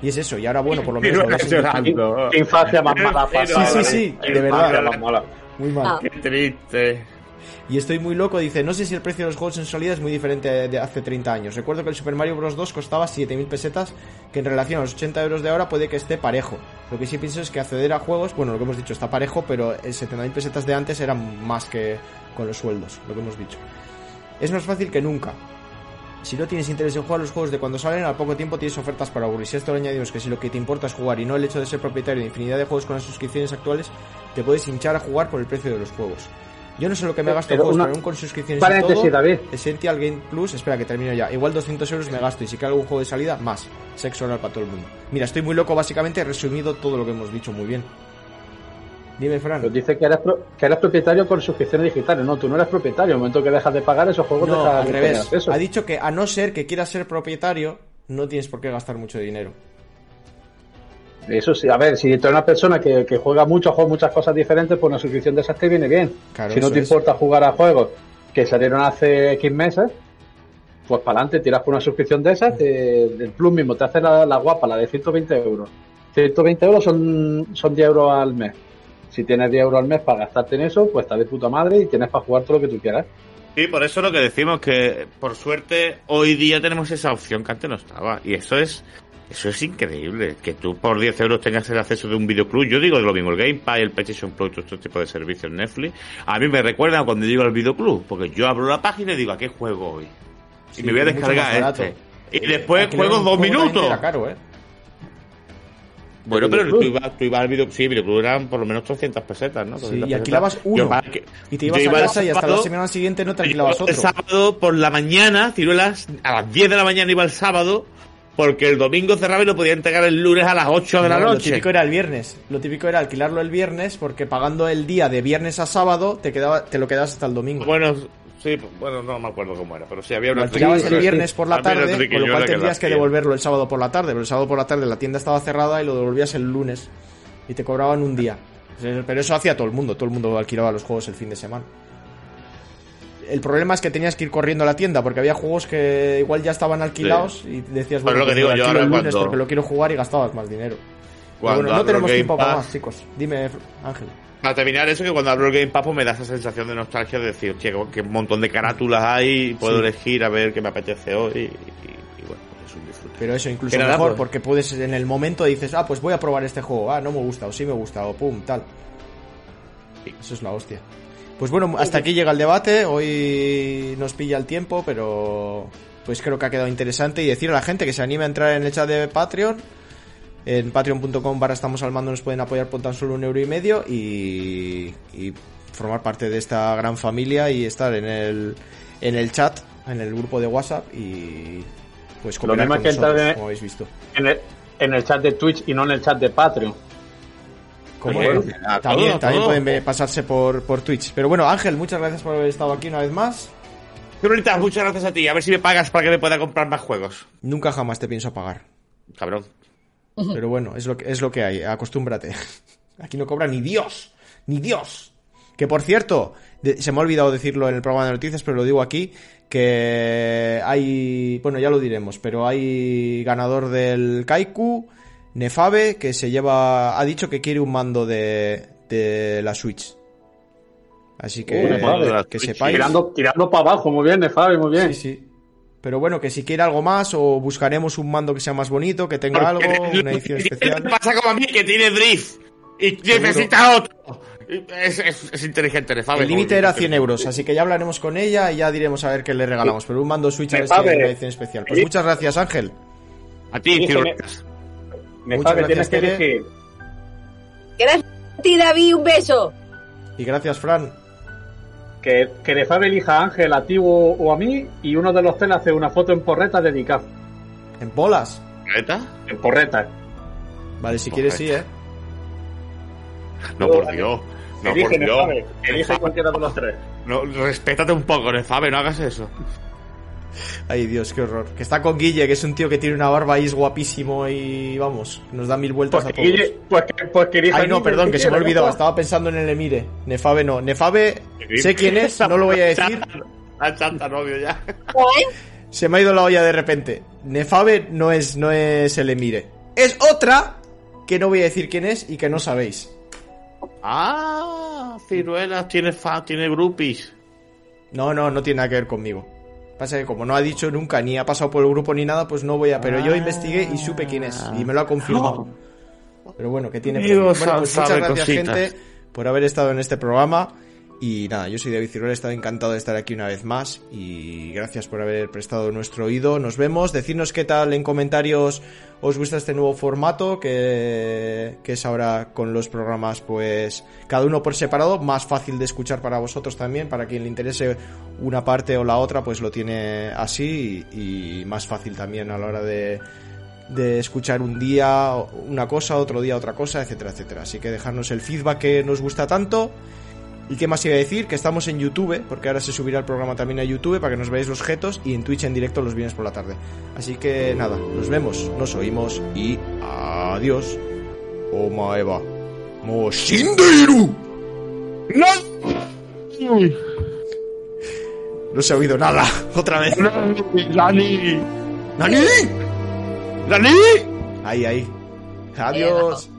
Y es eso, y ahora bueno, por lo menos... Qué infancia más mala Sí, sí, sí, ¿eh? de verdad. Muy mal. Ah. Qué triste. Y estoy muy loco, dice, no sé si el precio de los juegos en salida es muy diferente de hace 30 años. Recuerdo que el Super Mario Bros. 2 costaba 7.000 pesetas, que en relación a los 80 euros de ahora puede que esté parejo. Lo que sí pienso es que acceder a juegos, bueno, lo que hemos dicho está parejo, pero el 70.000 pesetas de antes eran más que con los sueldos, lo que hemos dicho. Es más fácil que nunca. Si no tienes interés en jugar los juegos de cuando salen, al poco tiempo tienes ofertas para aburrir. Si esto le añadimos que si lo que te importa es jugar y no el hecho de ser propietario de infinidad de juegos con las suscripciones actuales, te puedes hinchar a jugar por el precio de los juegos. Yo no sé lo que me gasto en Pero juegos, una- pero aún con suscripciones y todo, David. Essential Game Plus, espera que termino ya. Igual 200 euros me gasto y si quiero algún juego de salida, más. Sexo oral para todo el mundo. Mira, estoy muy loco, básicamente he resumido todo lo que hemos dicho muy bien. Dime, Fran. Pues dice que eres, pro- que eres propietario con suscripciones digitales. No, tú no eres propietario. En el momento que dejas de pagar esos juegos, No, dejas al revés. Ha dicho que a no ser que quieras ser propietario, no tienes por qué gastar mucho dinero. Eso sí, a ver, si tú eres una persona que, que juega mucho, juega muchas cosas diferentes, pues una suscripción de esas te viene bien. Claro, si no te es. importa jugar a juegos que salieron hace X meses, pues para adelante, tiras por una suscripción de esas, te- del Plus mismo, te hace la, la guapa, la de 120 euros. 120 euros son, son 10 euros al mes. Si tienes 10 euros al mes para gastarte en eso, pues está de puta madre y tienes para jugar todo lo que tú quieras. Sí, por eso lo que decimos que por suerte hoy día tenemos esa opción que antes no estaba. Y eso es eso es increíble. Que tú por 10 euros tengas el acceso de un videoclub. Yo digo lo mismo, el Game Pass, el PlayStation Plus, todo este tipo de servicios Netflix. A mí me recuerda cuando llego al videoclub. Porque yo abro la página y digo, ¿a qué juego hoy? Y Sí, me voy a descargar este. Y después Alquilar juego dos minutos. Era caro, ¿eh? Bueno, ¿El pero tú ibas, tú ibas al videoclub, sí, videoclub eran por lo menos 300 pesetas, ¿no? Sí, 300 y pesetas. alquilabas uno. Y te ibas a el casa y hasta la semana siguiente no te alquilabas El otro. sábado por la mañana, ciruelas, a las 10 de la mañana iba el sábado, porque el domingo cerraba y lo podía entregar el lunes a las 8 de la No, Lo noche. típico era el viernes. Lo típico era alquilarlo el viernes porque pagando el día de viernes a sábado te quedaba, te lo quedabas hasta el domingo. Bueno, sí, bueno, no me acuerdo cómo era, pero sí había Lo una alquilabas sí, el viernes por la tarde, con lo cual tendrías que devolverlo el sábado por la tarde. Pero el sábado por la tarde la tienda estaba cerrada y lo devolvías el lunes. Y te cobraban un día. Pero eso hacía todo el mundo. Todo el mundo alquilaba los juegos el fin de semana. El problema es que tenías que ir corriendo a la tienda porque había juegos que igual ya estaban alquilados y decías, bueno, lo que pues digo lo yo ahora el lunes cuando- porque lo quiero jugar y gastabas más dinero. Cuando bueno, no tenemos tiempo Game para Pass- más, chicos. Dime, Ángel. Para terminar eso, que cuando abro el Game Pass pues me da esa sensación de nostalgia de decir, hostia, que un montón de carátulas hay, puedo Sí. elegir a ver qué me apetece hoy y, y- y bueno, es un disfrute. Pero eso incluso nada, mejor pues. porque puedes en el momento dices, ah, pues voy a probar este juego, ah, no me gusta, o sí me gusta, o pum, tal. Eso es la hostia. Pues bueno, hasta aquí llega el debate, hoy nos pilla el tiempo, pero pues creo que ha quedado interesante y decir a la gente que se anime a entrar en el chat de Patreon. En patreon.com barra estamos al mando nos pueden apoyar por tan solo un euro y medio y, y formar parte de esta gran familia y estar en el, en el chat, en el grupo de WhatsApp y pues Lo cooperar mismo con que nosotros, en- como habéis visto. En el, en el chat de Twitch y no en el chat de Patreon. Como Oye, bueno, a también, todo, también todo. pueden pasarse por, por Twitch. Pero bueno, Ángel, muchas gracias por haber estado aquí una vez más. Señoritas, muchas gracias a ti. A ver si me pagas para que me pueda comprar más juegos. Nunca jamás te pienso pagar. Cabrón. Pero bueno, es lo que, es lo que hay, acostúmbrate. Aquí no cobra ni Dios, ni Dios. Que por cierto, de- se me ha olvidado decirlo en el programa de noticias, pero lo digo aquí, que hay, bueno, ya lo diremos, pero hay ganador del Kaiku, Nefabe, que se lleva, ha dicho que quiere un mando de, de la Switch. Así que, Uh, Nefabe. que sepáis. Tirando, tirando para abajo, muy bien, Fabi, muy bien. Sí, sí. Pero bueno, que si quiere algo más o buscaremos un mando que sea más bonito, que tenga algo, una edición ¿Qué especial. pasa como a mí que tiene drift y necesita otro? Es, es, es inteligente, le sabe. El límite era 100 euros, así que ya hablaremos con ella y ya diremos a ver qué le regalamos. Pero un mando Switch a ver si Nefabe. hay una edición especial. Pues muchas gracias, Ángel. A ti, Sí, Ciro. Me Muchas tienes gracias, que elegir Gracias a ti, David, un beso. Y gracias, Fran. Que, que Nefabe elija a Ángel, a ti o, o a mí y uno de los tres le hace una foto en porreta dedicada. En bolas. ¿Neta? En porreta. Vale, si quieres sí, ¿eh? No, por Dios. No, por Dios. Elige cualquiera de los tres. No, respétate un poco, Nefabe, no hagas eso. Ay, Dios, qué horror. Que está con Guille, que es un tío que tiene una barba y es guapísimo y vamos, nos da mil vueltas Pues a todos. Guille- pues que, pues Ay, no, perdón, que se me ha olvidado. Estaba pensando en el Emire. Nefabe no. Nefabe, sé quién es, no lo voy a decir. La chanta novio ya. Se me ha ido la olla de repente. Nefabe no es, no es el Emire. Es otra que no voy a decir quién es y que no sabéis. Ah, ciruelas, tiene fa, tiene groupies. No, no, no tiene nada que ver conmigo. Pasa que como no ha dicho nunca ni ha pasado por el grupo ni nada, pues no voy a. Pero yo investigué y supe quién es y me lo ha confirmado. Pero bueno, que tiene. Bueno, pues muchas gracias, gente, por haber estado en este programa. Y nada, yo soy David Ciruela, he estado encantado de estar aquí una vez más. Y gracias por haber prestado nuestro oído. Nos vemos. Decidnos qué tal en comentarios os gusta este nuevo formato, que, que es ahora con los programas, pues cada uno por separado, más fácil de escuchar para vosotros también, para quien le interese una parte o la otra, pues lo tiene así y, y más fácil también a la hora de, de escuchar un día una cosa, otro día otra cosa, etcétera, etcétera. Así que dejarnos el feedback que nos gusta tanto. ¿Y qué más iba a decir? Que estamos en YouTube, porque ahora se subirá el programa también a YouTube para que nos veáis los jetos y en Twitch en directo los viernes por la tarde. Así que nada, nos vemos, nos oímos y adiós. Omaeva. Moshinderu. ¡No! No se ha oído nada. Otra vez. ¡Lani! ¡Nani! ¡Lani! Ahí, ahí. Adiós.